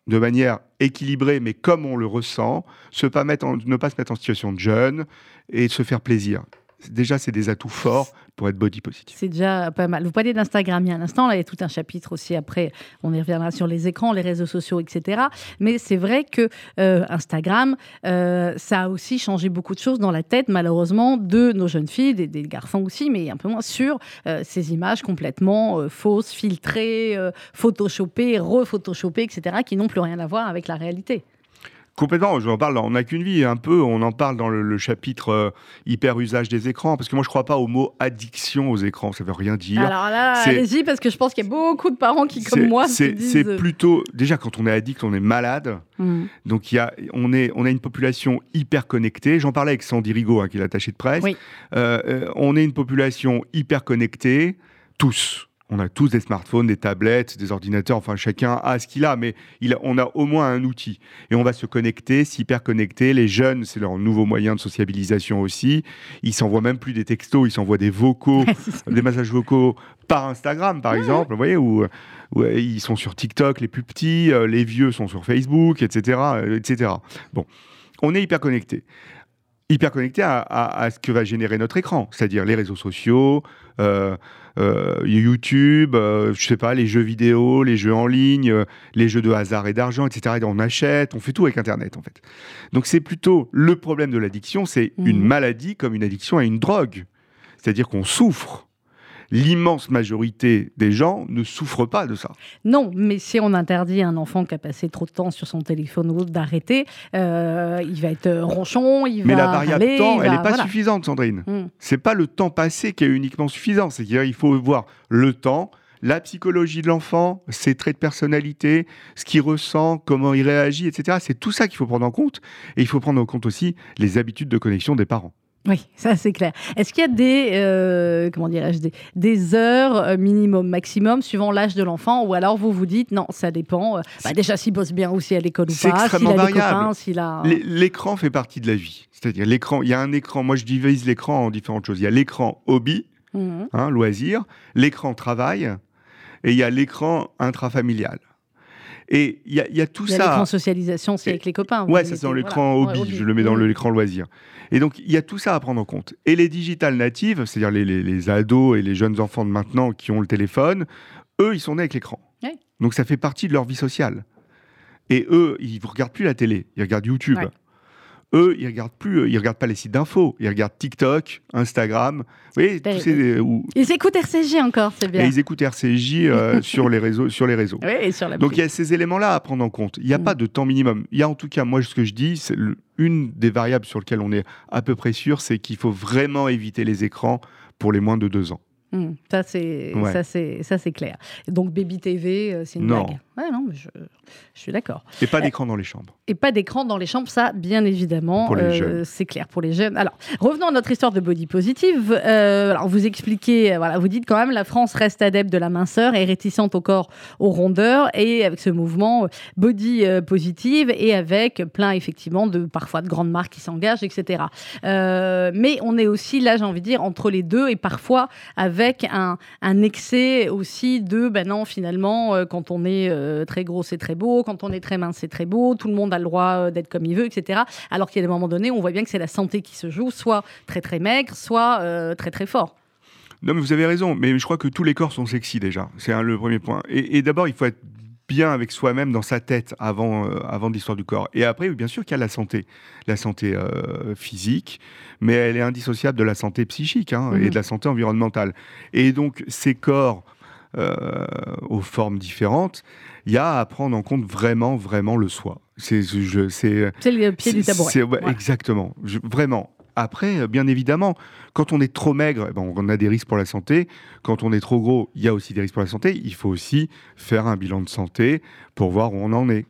de manière équilibrée, mais comme on le ressent, se pas mettre ne pas se mettre en situation de jeûne et se faire plaisir déjà, c'est des atouts forts pour être body positive. C'est déjà pas mal. Vous parlez d'Instagram il y a un instant, là, il y a tout un chapitre aussi après, on y reviendra sur les écrans, les réseaux sociaux, etc. Mais c'est vrai que euh, Instagram, euh, ça a aussi changé beaucoup de choses dans la tête, malheureusement, de nos jeunes filles, des, garçons aussi, mais un peu moins sur euh, ces images complètement fausses, filtrées, photoshopées, rephotoshopées, etc., qui n'ont plus rien à voir avec la réalité. Complètement, je en parle, on n'a qu'une vie, un peu, on en parle dans le, chapitre euh, hyper usage des écrans, parce que moi je crois pas au mot addiction aux écrans, ça veut rien dire. Alors là, allez-y, parce que je pense qu'il y a beaucoup de parents qui, comme moi, se disent... C'est euh, plutôt, déjà quand on est addict, on est malade, hmm. donc y a, on, est, on a une population hyper connectée, j'en parlais avec Sandy Rigaud, hein, qui est l'attaché de presse, euh, on est une population hyper connectée, tous on a tous des smartphones, des tablettes, des ordinateurs, enfin chacun a ce qu'il a, mais il on a au moins un outil. Et on va se connecter, s'hyper connecter. Les jeunes, c'est leur nouveau moyen de sociabilisation aussi. Ils s'envoient même plus des textos, ils s'envoient des vocaux, (laughs) des messages vocaux par Instagram, par exemple, vous voyez, où, ils sont sur TikTok, les plus petits, euh, les vieux sont sur Facebook, etc., etc. Bon, on est hyper connecté à, ce que va générer notre écran, c'est-à-dire les réseaux sociaux, euh, euh, YouTube, euh, je sais pas, les jeux vidéo, les jeux en ligne, les jeux de hasard et d'argent, etc. Et on achète, on fait tout avec Internet en fait. Donc c'est plutôt le problème de l'addiction, c'est une mmh. maladie comme une addiction à une drogue, c'est-à-dire qu'on souffre l'immense majorité des gens ne souffrent pas de ça. Non, mais si on interdit à un enfant qui a passé trop de temps sur son téléphone ou d'arrêter, euh, il va être ronchon, il mais va. Mais la variable temps, elle n'est pas suffisante, Sandrine. Ce hmm. C'est pas le temps passé qui est uniquement suffisant. C'est qu'il faut voir le temps, la psychologie de l'enfant, ses traits de personnalité, ce qu'il ressent, comment il réagit, etc. C'est tout ça qu'il faut prendre en compte. Et il faut prendre en compte aussi les habitudes de connexion des parents. Oui, ça c'est clair. Est-ce qu'il y a des, euh, comment dirais-je, des, heures euh, minimum, maximum, suivant l'âge de l'enfant, ou alors vous vous dites non, ça dépend. Euh, bah, déjà s'il bosse bien ou si à l'école ou pas, s'il a variable. des copains, a. L'écran fait partie de la vie. C'est-à-dire l'écran, il y a un écran. Moi, je divise l'écran en différentes choses. Il y a l'écran hobby, mmh. hein, loisir, l'écran travail, et il y a l'écran intrafamilial. Et il y, a tout ça. Il y a l'écran socialisation, c'est avec les copains. Ouais, ça c'est dans l'écran hobby, je le mets dans l'écran loisir. Et donc, il y a tout ça à prendre en compte. Et les digital natives, c'est-à-dire les, ados et les jeunes enfants de maintenant qui ont le téléphone, eux, ils sont nés avec l'écran. Donc, ça fait partie de leur vie sociale. Et eux, ils ne regardent plus la télé, ils regardent YouTube. Eux, ils regardent plus, euh, ils regardent pas les sites d'infos, ils regardent TikTok, Instagram. Oui, tous ces, euh, Ils écoutent RCJ encore, c'est bien. Et ils écoutent RCJ euh, (laughs) sur les réseaux, sur les réseaux. Oui, sur la Donc il y a ces éléments-là à prendre en compte. Il n'y a mm. pas de temps minimum. Il y a en tout cas, moi, ce que je dis, c'est une des variables sur lesquelles on est à peu près sûr, c'est qu'il faut vraiment éviter les écrans pour les moins de deux ans. Mm. ça c'est ça c'est ça c'est clair. Donc Baby TV, c'est une blague? Ouais, non, je, je suis d'accord. Et pas d'écran dans les chambres. Et pas d'écran dans les chambres, ça, bien évidemment, euh, c'est clair pour les jeunes. Alors, revenons à notre histoire de body positive. Euh, alors, vous expliquez, euh, voilà, vous dites quand même, la France reste adepte de la minceur et réticente au corps, aux rondeurs, et avec ce mouvement body positive et avec plein, effectivement, de parfois de grandes marques qui s'engagent, etc. mais on est aussi, là, j'ai envie de dire, entre les deux et parfois avec un, un excès aussi de, ben non, finalement, quand on est euh, très gros, c'est très beau. Quand on est très mince, c'est très beau. Tout le monde a le droit euh, d'être comme il veut, etc. Alors qu'il y a des moments donnés, on voit bien que c'est la santé qui se joue, soit très très maigre, soit euh, très très fort. Non, mais vous avez raison. Mais je crois que tous les corps sont sexy déjà. C'est le premier point. Et, d'abord, il faut être bien avec soi-même dans sa tête avant, avant l'histoire du corps. Et après, bien sûr qu'il y a la santé, la santé physique, mais elle est indissociable de la santé psychique hein, et mhm. de la santé environnementale. Et donc, ces corps aux formes différentes, il y a à prendre en compte vraiment, vraiment le soi. C'est le pied du tabouret. Exactement, vraiment. Après, bien évidemment, quand on est trop maigre, eh ben, on a des risques pour la santé. Quand on est trop gros, il y a aussi des risques pour la santé. Il faut aussi faire un bilan de santé pour voir où on en est.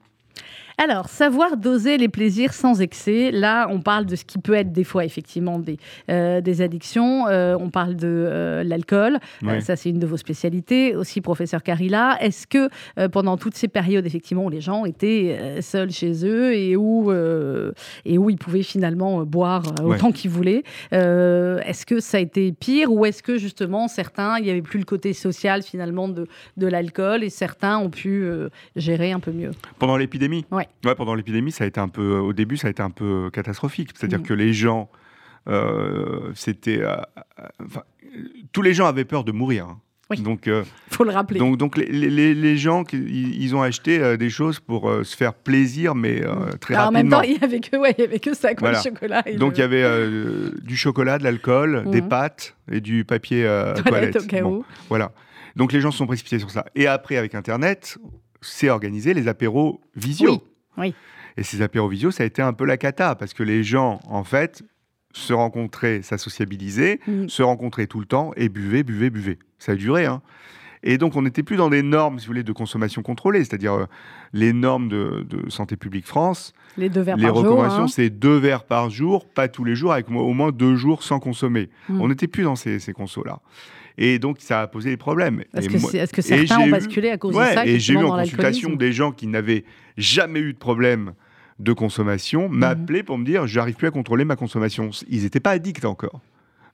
Alors, savoir doser les plaisirs sans excès. Là, on parle de ce qui peut être des fois effectivement des, euh, des addictions. Euh, on parle de euh, l'alcool. ça, c'est une de vos spécialités. Aussi, professeur Carilla, est-ce que pendant toutes ces périodes, effectivement, où les gens étaient seuls chez eux et où, et où ils pouvaient finalement boire autant qu'ils voulaient, est-ce que ça a été pire ou est-ce que justement certains, il n'y avait plus le côté social finalement de, de l'alcool et certains ont pu gérer un peu mieux? Pendant l'épidémie? Ouais. Pendant l'épidémie, ça a été un peu, au début, ça a été un peu catastrophique. C'est-à-dire mm. que les gens, euh, c'était, euh, tous les gens avaient peur de mourir. Hein. Oui. Donc, euh, faut le rappeler. Donc, donc les, les, les gens, ils, ont acheté des choses pour se faire plaisir, mais mm. très Alors, rapidement. En même temps, il y avait que, ouais, il y avait que ça, quoi, le chocolat. donc il y avait du chocolat, de l'alcool, des mm. pâtes et du papier toilette. Au cas où. Voilà. Donc les gens se sont précipités sur ça. Et après, avec Internet, c'est organisé les apéros visio. Oui. Oui. Et ces apéros visio, ça a été un peu la cata, parce que les gens, en fait, se rencontraient, ça sociabilisait, mm. se rencontraient tout le temps et buvaient, buvaient, buvaient. Ça a duré, hein. Et donc, on n'était plus dans des normes, si vous voulez, de consommation contrôlée, c'est-à-dire euh, les normes de, Santé publique France. Les deux verres les recommandations, hein. c'est deux verres par jour, pas tous les jours, avec au moins deux jours sans consommer. Mm. On n'était plus dans ces, ces consos-là. Et donc, ça a posé des problèmes. Est-ce que, certains ont basculé à cause de ça Et j'ai eu en consultation des gens qui n'avaient jamais eu de problème de consommation mhm. m'appeler pour me dire j'arrive plus à contrôler ma consommation. Ils n'étaient pas addicts encore,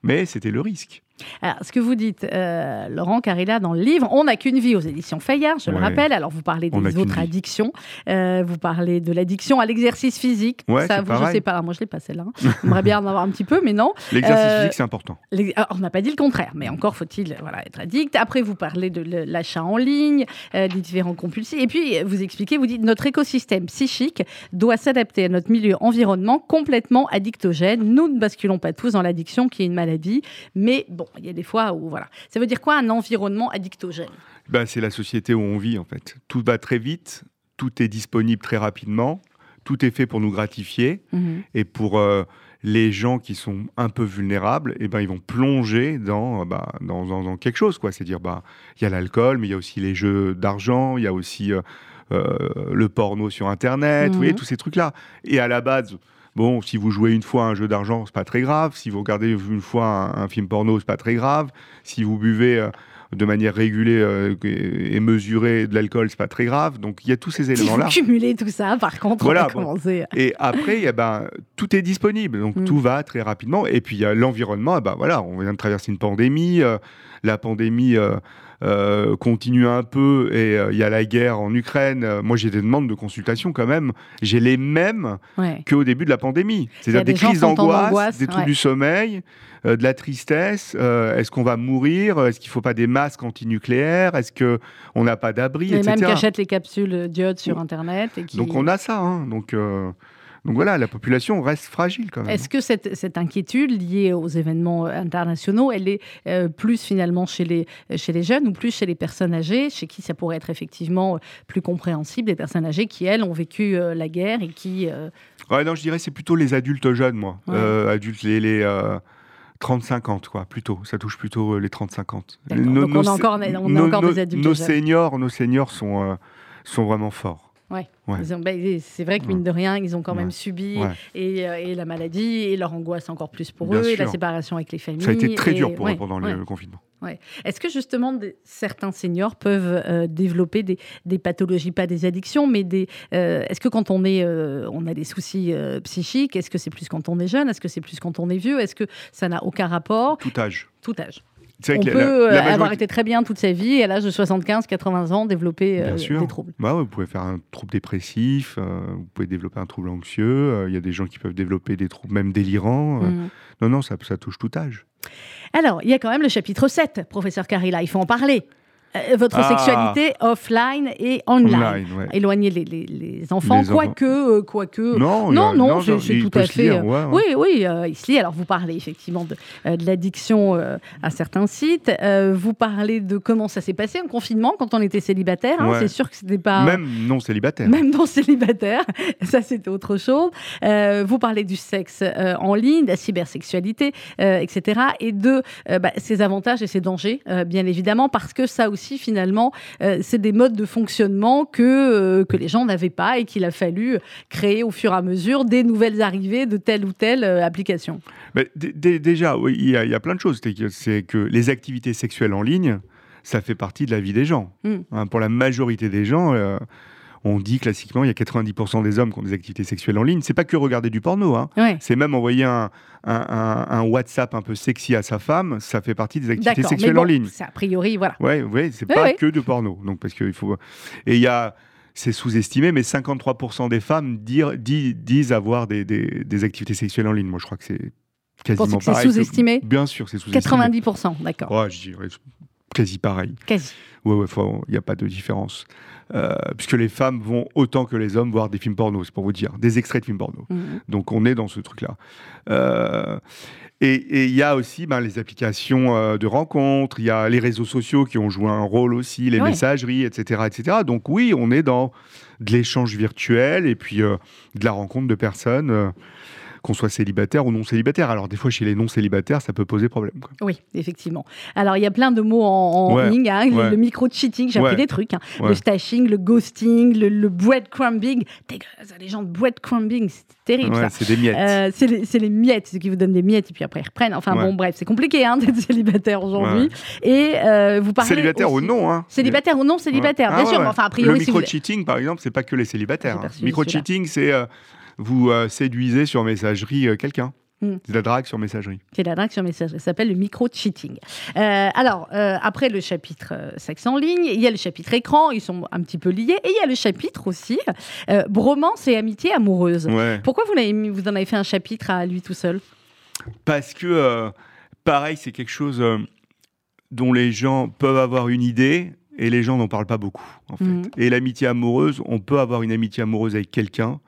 mais c'était le risque. Alors, ce que vous dites, euh, Laurent Carilla, dans le livre, On n'a qu'une vie aux éditions Fayard, je le rappelle. Alors, vous parlez des autres addictions. Euh, vous parlez de l'addiction à l'exercice physique. ça, vous, je sais pas. Moi, je l'ai pas celle-là. J'aimerais bien en avoir un petit peu, mais non. (laughs) L'exercice euh, physique, c'est important. on n'a pas dit le contraire, mais encore faut-il voilà, être addict. Après, vous parlez de l'achat en ligne, des différents compulsifs. Et puis, vous expliquez, vous dites, notre écosystème psychique doit s'adapter à notre milieu environnement complètement addictogène. Nous ne basculons pas tous dans l'addiction, qui est une maladie, mais bon, il y a des fois où voilà. Ça veut dire quoi un environnement addictogène? Ben, c'est la société où on vit en fait. Tout va très vite, tout est disponible très rapidement, tout est fait pour nous gratifier mhm. et pour euh, les gens qui sont un peu vulnérables, et eh ben ils vont plonger dans, bah, dans, dans, quelque chose. C'est-à-dire bah il y a l'alcool, mais il y a aussi les jeux d'argent, il y a aussi euh, euh, le porno sur internet, vous voyez tous ces trucs là. Et à la base Bon, si vous jouez une fois un jeu d'argent, c'est pas très grave. Si vous regardez une fois un, film porno, c'est pas très grave. Si vous buvez euh, de manière régulée euh, et mesurée de l'alcool, c'est pas très grave. Donc il y a tous ces éléments-là. Cumuler tout ça, par contre, voilà, on commencer. Et après, eh ben, tout est disponible, donc mm. tout va très rapidement. Et puis il y a l'environnement. Eh ben voilà, on vient de traverser une pandémie. Euh, la pandémie euh, continue un peu et il y a la guerre en Ukraine, moi j'ai des demandes de consultation quand même. J'ai les mêmes qu'au début de la pandémie. C'est-à-dire des, crises d'angoisse, des troubles du sommeil, de la tristesse. Est-ce qu'on va mourir? Est-ce qu'il ne faut pas des masques antinucléaires? Est-ce qu'on n'a pas d'abri Les mêmes qui achètent les capsules d'iode sur Internet. Et qui... Donc on a ça. Hein. Donc donc voilà, la population reste fragile quand même. Est-ce que cette, inquiétude liée aux événements internationaux, elle est euh, plus finalement chez les, chez les jeunes ou plus chez les personnes âgées, chez qui ça pourrait être effectivement plus compréhensible, des personnes âgées qui, elles, ont vécu euh, la guerre et qui... Euh, ouais, non, je dirais c'est plutôt les adultes jeunes, moi. adultes, les... les 30-50, quoi, plutôt. Ça touche plutôt les 30-50. Donc on a encore, on a encore des adultes nos Seniors, nos seniors sont, sont vraiment forts. Ouais. Bah, c'est vrai que mine de rien, ils ont quand même subi et, euh, et, la maladie et leur angoisse encore plus pour eux et la séparation avec les familles. Ça a été très dur pour eux pendant le confinement. Est-ce que justement certains seniors peuvent euh, développer des, des, pathologies, pas des addictions, mais des. Euh, est-ce que quand on est, on a des soucis psychiques, est-ce que c'est plus quand on est jeune, est-ce que c'est plus quand on est vieux, est-ce que ça n'a aucun rapport? Tout âge. Tout âge on peut euh, avoir été très bien toute sa vie et à l'âge de 75-80 ans développer euh, des troubles. Bah vous pouvez faire un trouble dépressif, euh, vous pouvez développer un trouble anxieux, il y a des gens qui peuvent développer des troubles même délirants. Mm. Non, non, ça, ça touche tout âge. Alors, il y a quand même le chapitre 7, professeur Carilla, il faut en parler. Euh, votre ah. sexualité offline et online. Éloigner les, les, enfants, quoique, euh, quoique. Non, non, non, c'est tout à fait. Euh, oui, oui, ici. Alors, vous parlez effectivement de, de l'addiction à certains sites. vous parlez de comment ça s'est passé en confinement quand on était célibataire. Hein, c'est sûr que c'était pas. Même non célibataire. Même non célibataire. (laughs) ça, c'était autre chose. vous parlez du sexe en ligne, de la cybersexualité, etc. Et de bah, ses avantages et ses dangers, bien évidemment, parce que ça aussi finalement, euh, c'est des modes de fonctionnement que, euh, que les gens n'avaient pas et qu'il a fallu créer au fur et à mesure des nouvelles arrivées de telle ou telle euh, application. Mais déjà, il y, a plein de choses. C'est que les activités sexuelles en ligne, ça fait partie de la vie des gens. Hmm. Hein, pour la majorité des gens, on dit classiquement, il y a 90% des hommes qui ont des activités sexuelles en ligne. C'est pas que regarder du porno. Hein. C'est même envoyer un, un, WhatsApp un peu sexy à sa femme. Ça fait partie des activités sexuelles en ligne. C'est a priori, voilà. Ouais, ouais c'est pas que de porno. Donc, parce qu'il faut. Et il y a c'est sous-estimé, mais 53% des femmes dire, disent avoir des, des, activités sexuelles en ligne. Moi, je crois que c'est quasiment pareil. C'est sous-estimé Bien sûr, c'est sous-estimé. 90%, d'accord. Ouais, je dirais quasi pareil. Quasi. Ouais, ouais, il n'y a pas de différence. Euh, puisque les femmes vont autant que les hommes voir des films porno, c'est pour vous dire, des extraits de films porno. Mhm. Donc on est dans ce truc-là. Euh, et il y a aussi ben, les applications euh, de rencontres, il y a les réseaux sociaux qui ont joué un rôle aussi, les messageries, etc., etc. Donc oui, on est dans de l'échange virtuel et puis de la rencontre de personnes qu'on soit célibataire ou non célibataire. Alors des fois chez les non célibataires, ça peut poser problème. Oui, effectivement. Alors il y a plein de mots en, ligne, hein. le, micro-cheating, j'ai appris des trucs, hein. le stashing, le ghosting, le, le breadcrumbing. Les gens de breadcrumbing, c'est terrible. C'est des miettes. Euh, c'est les, miettes, ceux qui vous donnent des miettes et puis après ils reprennent. Enfin bon, bref, c'est compliqué hein, d'être (laughs) célibataire aujourd'hui. Et euh, vous parlez célibataire ou non hein. Célibataire ou non célibataire, bien ah sûr. Enfin a priori, le micro-cheating par exemple, c'est pas que les célibataires. Micro-cheating, c'est euh, vous euh, séduisez sur messagerie euh, quelqu'un. Hmm. C'est la drague sur messagerie. C'est la drague sur messagerie. Ça s'appelle le micro-cheating. Euh, alors, après le chapitre sexe en ligne, il y a le chapitre écran, ils sont un petit peu liés. Et il y a le chapitre aussi bromance et amitié amoureuse. Pourquoi vous, vous en avez fait un chapitre à lui tout seul? Parce que, pareil, c'est quelque chose dont les gens peuvent avoir une idée et les gens n'en parlent pas beaucoup. En fait. Hmm. Et l'amitié amoureuse, on peut avoir une amitié amoureuse avec quelqu'un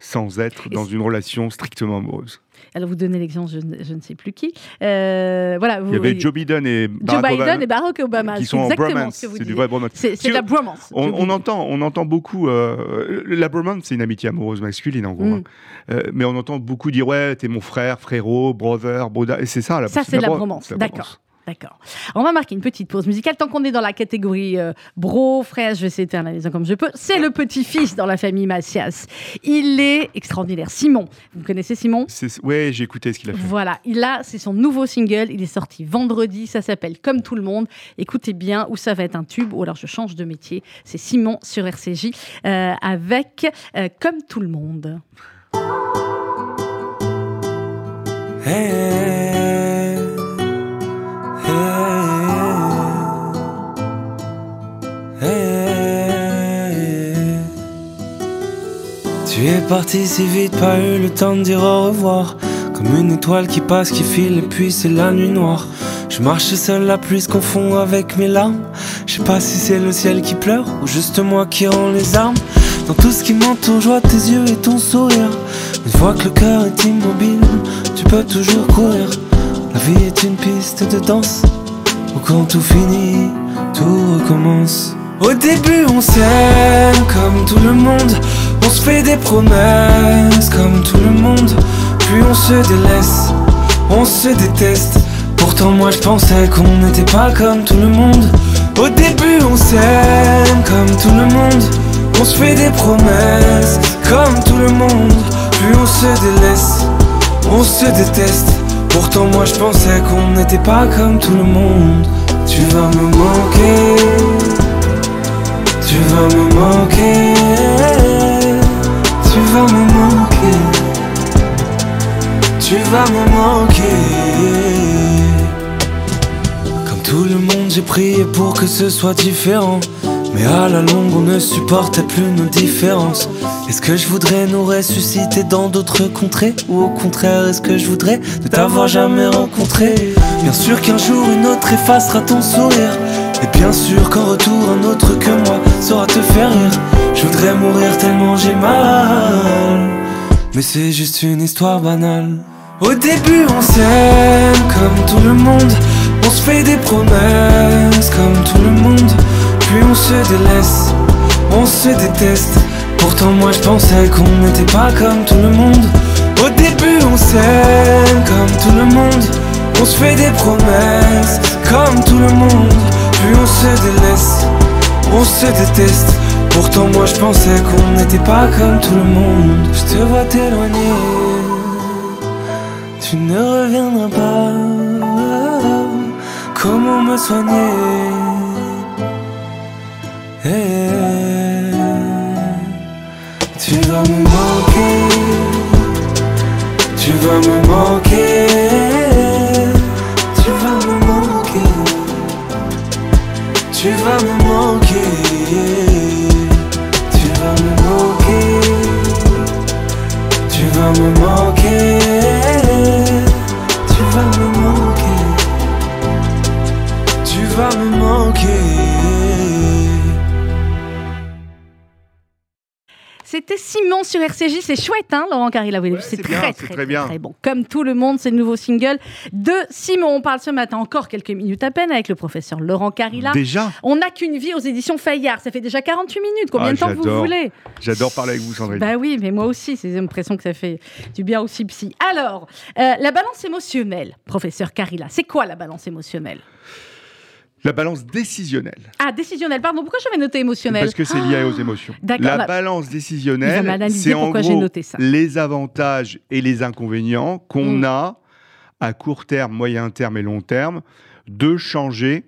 sans être dans une relation strictement amoureuse. Alors, vous donnez l'exemple, je, ne sais plus qui. Euh, voilà, il y avait Joe Biden et Barack Joe Biden Obama, et Barack Obama. Qui sont en bromance. C'est du vrai bromance. C'est la bromance. On, entend, on entend beaucoup. Euh, la bromance, c'est une amitié amoureuse masculine, en gros. Mm. Hein. Euh, mais on entend beaucoup dire Ouais, t'es mon frère, frérot, brother, broda. Et c'est ça, la Ça, c'est la, la bromance. D'accord. D'accord. On va marquer une petite pause musicale. Tant qu'on est dans la catégorie euh, bro, frère, je vais essayer comme je peux. C'est le petit-fils dans la famille Macias. Il est extraordinaire. Simon, vous connaissez Simon? Oui, j'ai écouté ce qu'il a fait. Voilà, il a, c'est son nouveau single. Il est sorti vendredi. Ça s'appelle Comme tout le monde. Écoutez bien, où ça va être un tube. Ou alors je change de métier. C'est Simon sur RCJ euh, avec euh, Comme tout le monde. Hey. Tu es parti si vite, pas eu le temps de dire au revoir. Comme une étoile qui passe, qui file, et puis c'est la nuit noire. Je marche seul, la pluie se confond avec mes larmes. Je sais pas si c'est le ciel qui pleure ou juste moi qui rend les armes. Dans tout ce qui m'entoure, je vois tes yeux et ton sourire. Une fois que le cœur est immobile, tu peux toujours courir. La vie est une piste de danse où quand tout finit, tout recommence. Au début, on s'aime comme tout le monde. On se fait des promesses comme tout le monde. Puis on se délaisse, on se déteste. Pourtant, moi je pensais qu'on n'était pas comme tout le monde. Au début, on s'aime comme tout le monde. On se fait des promesses comme tout le monde. Puis on se délaisse, on se déteste. Pourtant, moi je pensais qu'on n'était pas comme tout le monde. Tu vas me manquer. Tu vas me manquer. Tu vas me manquer. Tu vas me manquer. Comme tout le monde, j'ai prié pour que ce soit différent. Mais à la longue, on ne supportait plus nos différences. Est-ce que je voudrais nous ressusciter dans d'autres contrées? Ou au contraire, est-ce que je voudrais ne t'avoir jamais rencontré? Bien sûr qu'un jour, une autre effacera ton sourire. Et bien sûr qu'en retour, un autre que moi saura te faire rire. Je voudrais mourir tellement j'ai mal. Mais c'est juste une histoire banale. Au début, on s'aime comme tout le monde. On se fait des promesses comme tout le monde. Puis on se délaisse, on se déteste. Pourtant moi je pensais qu'on n'était pas comme tout le monde. Au début on s'aime comme tout le monde. On se fait des promesses comme tout le monde. Puis on se délaisse, on se déteste. Pourtant moi je pensais qu'on n'était pas comme tout le monde. Je te vois t'éloigner, tu ne reviendras pas. Comment me soigner? Tu vas me manquer, tu vas me manquer, tu vas me manquer, tu vas me manquer, tu vas me manquer, tu vas me manquer, tu vas me manquer, tu vas me manquer. C'était Simon sur RCJ, c'est chouette, hein, Laurent Carilla. Ouais, c'est c'est très, bien, très, c'est très bien. très bon. Comme tout le monde, c'est le nouveau single de Simon. On parle ce matin encore quelques minutes à peine avec le professeur Laurent Carilla. Déjà On n'a qu'une vie aux éditions Fayard. Ça fait déjà 48 minutes. Combien Ah, de temps vous voulez J'adore parler avec vous, Sandrine. Bah oui, mais moi aussi, c'est l'impression que ça fait du bien aussi psy. Alors, euh, la balance émotionnelle, professeur Carilla, c'est quoi la balance émotionnelle? La balance décisionnelle. Ah, décisionnelle, pardon, pourquoi j'avais noté émotionnelle Parce que c'est lié aux émotions. D'accord, La bah, balance décisionnelle, c'est en gros noté ça. les avantages et les inconvénients qu'on Mm. a à court terme, moyen terme et long terme de changer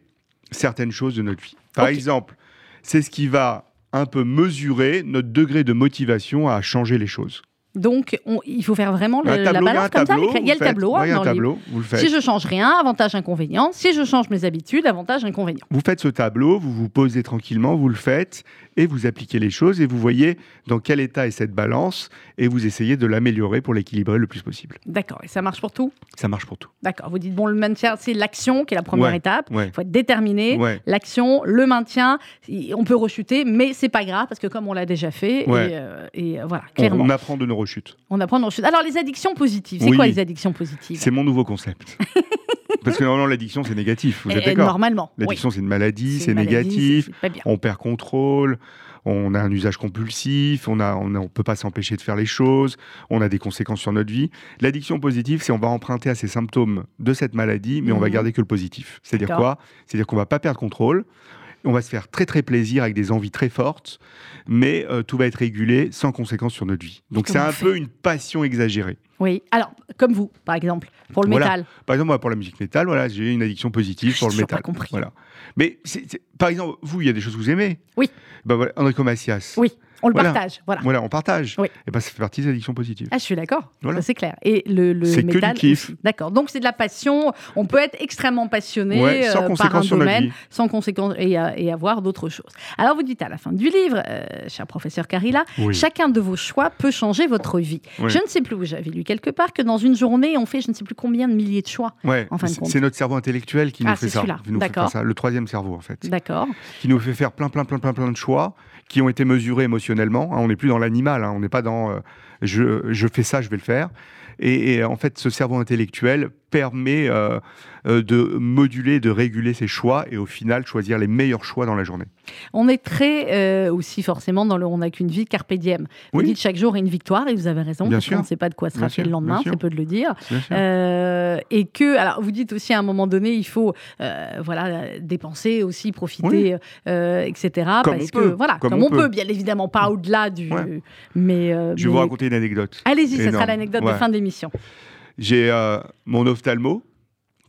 certaines choses de notre vie. Par exemple, c'est ce qui va un peu mesurer notre degré de motivation à changer les choses. Donc, on- il faut faire vraiment le- la balance comme ça. tableau, Il y a le tableau, faites- hein, ouais, il y a dans un le tableau, vous le faites. Si je change rien, avantage inconvénient. Si je change mes habitudes, avantage inconvénient. Vous faites ce tableau, vous vous posez tranquillement, vous le faites et vous appliquez les choses et vous voyez dans quel état est cette balance et vous essayez de l'améliorer pour l'équilibrer le plus possible. D'accord, et ça marche pour tout? Ça marche pour tout. D'accord, vous dites, bon, le maintien, c'est l'action qui est la première Ouais, étape. Il ouais. faut être déterminé. Ouais. L'action, le maintien, on peut rechuter, mais c'est pas grave parce que comme on l'a déjà fait, et, euh, et, euh, voilà, On, clairement, on apprend de nos rechutes. on apprend de rechute. Alors, les addictions positives, c'est Oui. quoi les addictions positives? C'est mon nouveau concept. (laughs) Parce que normalement, l'addiction, c'est négatif. Vous Eh, êtes d'accord Normalement, oui. L'addiction, c'est une maladie, c'est négatif. On perd contrôle. On a un usage compulsif, on ne on, a- on peut pas s'empêcher de faire les choses, on a des conséquences sur notre vie. L'addiction positive, c'est on va emprunter à ces symptômes de cette maladie, mais on va Mhm. garder que le positif. C'est-à-dire quoi? C'est-à-dire qu'on va pas perdre contrôle, on va se faire très très plaisir avec des envies très fortes, mais euh, tout va être régulé sans conséquence sur notre vie. Donc c'est un peu une passion exagérée. Oui, alors, comme vous, par exemple, pour le Voilà. métal. Par exemple, moi, pour la musique métal, voilà, j'ai une addiction positive pour le métal. pas compris. Voilà. Mais par exemple, vous, il y a des choses que vous aimez. Oui. Ben voilà, Enrico Macias. Oui. On le partage, voilà. Voilà, on partage. Oui. Et ben, ça fait partie des addictions positives. Ah, je suis d'accord. Voilà. C'est clair. Et le, le c'est métal. Que du kiff. D'accord. Donc, c'est de la passion. On peut être extrêmement passionné euh, par un domaine, sans conséquence et, et avoir d'autres choses. Alors, vous dites à la fin du livre, euh, cher professeur Carilla, chacun de vos choix peut changer votre vie. Je ne sais plus où j'avais lu quelque part que dans une journée, on fait je ne sais plus combien de milliers de choix. Ouais. En fin de compte. C'est notre cerveau intellectuel qui nous, ah, fait ça, nous fait ça. Le troisième cerveau, en fait. D'accord. Qui nous fait faire plein, plein, plein, plein, plein de choix qui ont été mesurés émotionnellement. Hein, on n'est plus dans l'animal, hein, on n'est pas dans euh, je, je, fais ça, je vais le faire. Et, en fait, ce cerveau intellectuel permet euh, euh, de moduler, de réguler ses choix et au final choisir les meilleurs choix dans la journée. On est très euh, aussi forcément dans le on n'a qu'une vie carpe diem. Vous dites chaque jour une victoire et vous avez raison. Bien parce sûr. On ne sait pas de quoi sera fait le lendemain, c'est peu de le dire. et que, alors vous dites aussi à un moment donné, il faut voilà dépenser aussi, profiter, etc. Comme parce on que peut. voilà, comme, on, peut. bien évidemment pas au-delà du. Mais je vais vous raconter une anecdote. Allez-y, ce sera l'anecdote de fin d'émission. J'ai euh, mon ophtalmo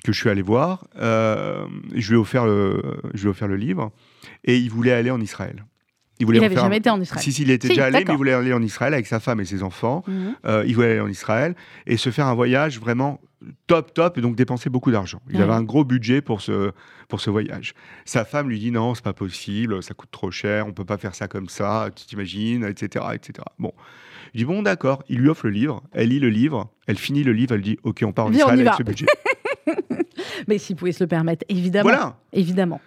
que je suis allé voir. Euh, je, lui ai offert le, je lui ai offert le livre et il voulait aller en Israël. Il voulait n'avait jamais été en Israël. Si, si, il était déjà allé, mais il voulait aller en Israël avec sa femme et ses enfants. Mhm. Euh, il voulait aller en Israël et se faire un voyage vraiment top, top, et donc dépenser beaucoup d'argent. Il avait un gros budget pour ce, pour ce voyage. Sa femme lui dit non, c'est pas possible, ça coûte trop cher, on peut pas faire ça comme ça, tu t'imagines, etc., etc. Bon, je dis bon, d'accord. Il lui offre le livre. Elle lit le livre. Elle finit le livre. Elle dit ok, on part en Israël avec ce budget. (laughs) Mais s'il pouvait se le permettre, évidemment. Voilà. Évidemment.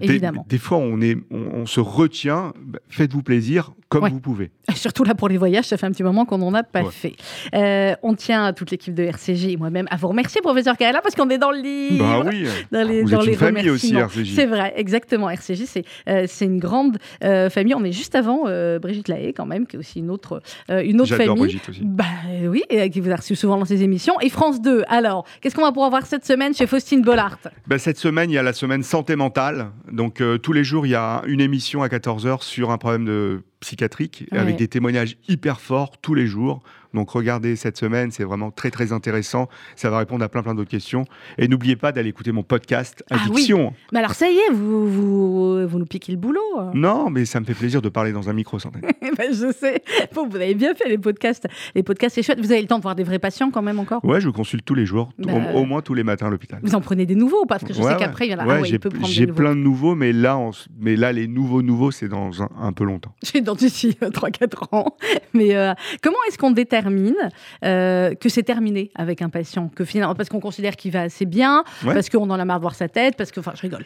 Évidemment. Des, fois, on, est, on, se retient. Bah, faites-vous plaisir comme vous pouvez. Surtout là pour les voyages, ça fait un petit moment qu'on n'en a pas fait. Euh, on tient à toute l'équipe de RCJ et moi-même à vous remercier, professeur Carella, parce qu'on est dans le livre. Bah oui. Dans les, vous dans êtes les une famille aussi, RCJ. C'est vrai, exactement. RCJ, c'est euh, une grande euh, famille. On est juste avant Brigitte Lahaye, quand même, qui est aussi une autre, une autre famille. Brigitte aussi. Bah oui, et qui vous a reçu souvent dans ses émissions. Et France 2, alors, qu'est-ce qu'on va pouvoir voir cette semaine chez Faustine Bollard? Bah, Cette semaine, il y a la semaine santé mentale. Donc, tous les jours, il y a une émission à 14h sur un problème de psychiatrique, avec des témoignages hyper forts tous les jours. Donc regardez cette semaine, c'est vraiment très très intéressant. Ça va répondre à plein plein d'autres questions. Et n'oubliez pas d'aller écouter mon podcast Addiction. Ah oui. Mais alors ça y est, vous, vous, vous, nous piquez le boulot. Hein. Non, mais ça me fait plaisir de parler dans un micro sans (laughs) ben, Je sais. Bon, vous avez bien fait les podcasts. Les podcasts, c'est chouette. Vous avez le temps de voir des vrais patients quand même encore? Ouais, je consulte tous les jours, au, bah, moins tous les matins à l'hôpital. Vous en prenez des nouveaux Parce que je sais qu'après, il y en a ouais, j'ai, j'ai plein de nouveaux, mais là, mais là les nouveaux nouveaux, c'est dans un, peu longtemps. (laughs) J'ai dans d'ici 3-4 ans. Mais euh, comment est-ce qu'on détermine euh, que c'est terminé avec un patient, que finalement, parce qu'on considère qu'il va assez bien, parce qu'on en a marre de voir sa tête, parce que, enfin, je rigole.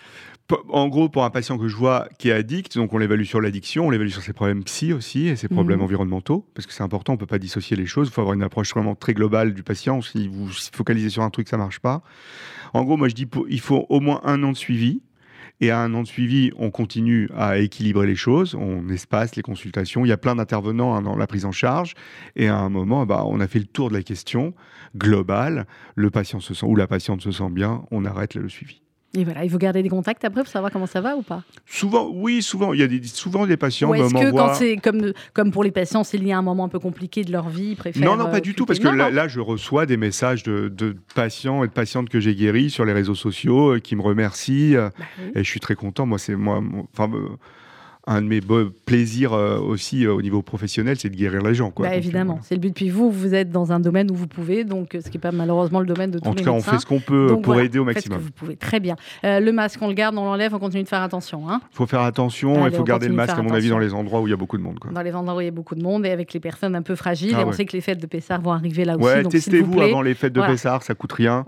En gros, pour un patient que je vois qui est addict, donc on l'évalue sur l'addiction, on l'évalue sur ses problèmes psy aussi et ses problèmes mhm. environnementaux, parce que c'est important, on peut pas dissocier les choses. Il faut avoir une approche vraiment très globale du patient. Si vous focalisez sur un truc, ça marche pas. En gros, moi je dis, il faut au moins un an de suivi. Et à un an de suivi, on continue à équilibrer les choses, on espace les consultations. Il y a plein d'intervenants hein, dans la prise en charge. Et à un moment, bah, on a fait le tour de la question globale. Le patient se sent ou la patiente se sent bien, on arrête le suivi. Et voilà, il faut garder des contacts après pour savoir comment ça va ou pas Souvent, oui, souvent. Il y a des, souvent des patients. Ou est-ce que quand c'est comme, comme pour les patients, c'est lié à un moment un peu compliqué de leur vie, ils préfèrent. Non, non, pas du tout, parce que là, je reçois des messages de, de, patients et de patientes que j'ai guéris sur les réseaux sociaux euh, qui me remercient. Euh, bah et je suis très content. Moi, c'est moi. Enfin, euh, un de mes plaisirs euh, aussi euh, au niveau professionnel, c'est de guérir les gens. Quoi. Bah, évidemment, c'est le but. Puis vous, vous êtes dans un domaine où vous pouvez, donc ce qui n'est pas malheureusement le domaine de tous en les En tout cas, on fait ce qu'on peut pour aider au maximum. ce que vous pouvez, très bien. Euh, le masque, on le garde, on l'enlève, on continue de faire attention. Il hein. faut faire attention, il faut garder le masque, à mon avis, dans les endroits où il y a beaucoup de monde. Dans les endroits où il y a beaucoup de monde et avec les personnes un peu fragiles. Ah et on sait que les fêtes de Pessard vont arriver là aussi. Ouais, testez-vous avant les fêtes de Pessard, ça coûte rien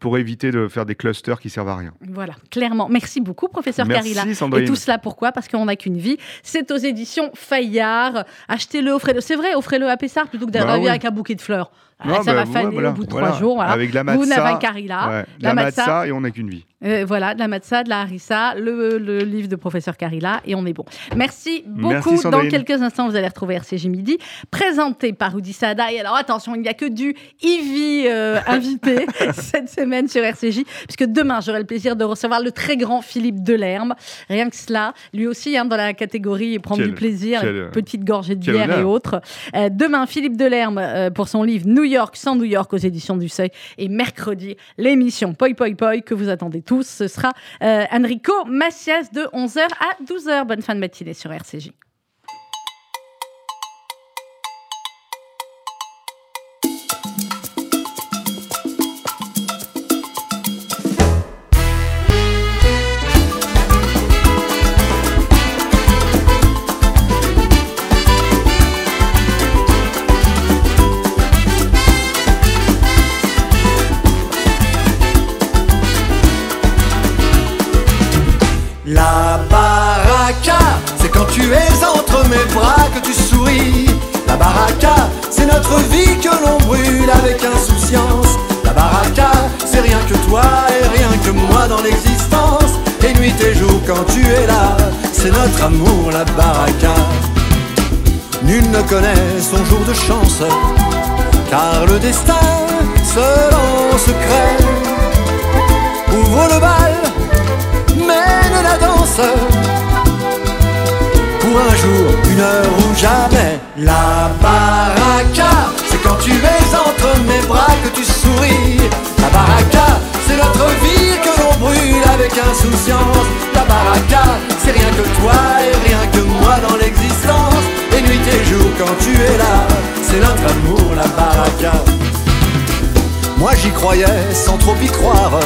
pour éviter de faire des clusters qui servent à rien. Voilà, clairement. Merci beaucoup, professeur Merci, Carilla. Et tout cela pourquoi? Parce qu'on n'a qu'une vie. C'est aux éditions Fayard. Achetez-le, offrez-le. C'est vrai, offrez-le à Pessard plutôt que d'arriver bah avec un bouquet de fleurs. Ah, ça bah, va faner au bout de trois jours. Avec la matza, vous la, la matza, et on n'a qu'une vie. Euh, voilà, de la matza, de la harissa, le, livre de professeur Carilla, et on est bon. Merci beaucoup. Dans quelques instants, vous allez retrouver RCG Midi, présenté par Oudi Sada. Et alors, attention, il n'y a que du Ivy euh, invité (laughs) cette semaine sur RCJ, puisque demain, j'aurai le plaisir de recevoir le très grand Philippe Delerme. Rien que cela, lui aussi, hein, dans la catégorie prendre du plaisir, petite gorgée de bière et autres. Euh, demain, Philippe Delerme, pour son livre New York sans New York aux éditions du Seuil. Et mercredi, l'émission Poi Poi Poi que vous attendez tous. Ce sera euh, Enrico Macias de 11h à 12h. Bonne fin de matinée sur RCJ. Insouciance. La baraka, c'est rien que toi et rien que moi dans l'existence. Et nuit et jour quand tu es là, c'est notre amour, la baraka. Nul ne connaît son jour de chance, car le destin seul en secret ouvre le bal, mène la danse. Pour un jour, une heure ou jamais, la baraka, quand tu es entre mes bras que tu souris. La baraka, c'est notre vie que l'on brûle avec insouciance. La baraka, c'est rien que toi et rien que moi dans l'existence. Et nuit et jour quand tu es là, c'est notre amour, la baraka. Moi j'y croyais sans trop y croire.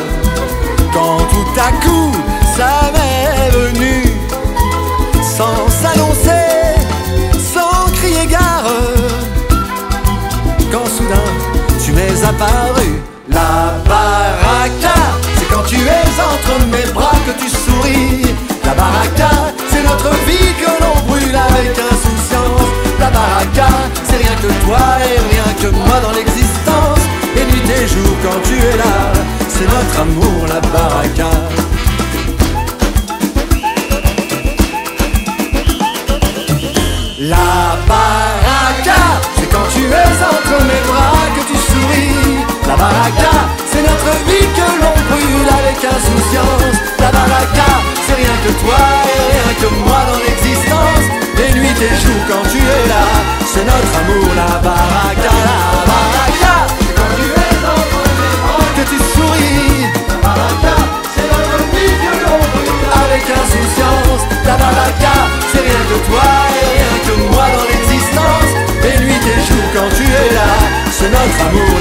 Quand tout à coup ça m'est venu, sans s'annoncer, la baraka, c'est quand tu es entre mes bras que tu souris. La baraka, c'est notre vie que l'on brûle avec insouciance. La baraka, c'est rien que toi et rien que moi dans l'existence. Et nuit et jour quand tu es là, c'est notre amour, la baraka. La baraka, c'est quand tu es entre mes bras. La baraka, c'est notre vie que l'on brûle avec insouciance. La baraka, c'est rien que toi et rien que moi dans l'existence. Et nuit et jour quand tu es là, c'est notre amour, la baraka, la baraka. Quand tu es bras que tu souris. La baraka, c'est notre vie que l'on brûle avec insouciance. La baraka, c'est rien que toi et rien que moi dans l'existence. C'est notre amour,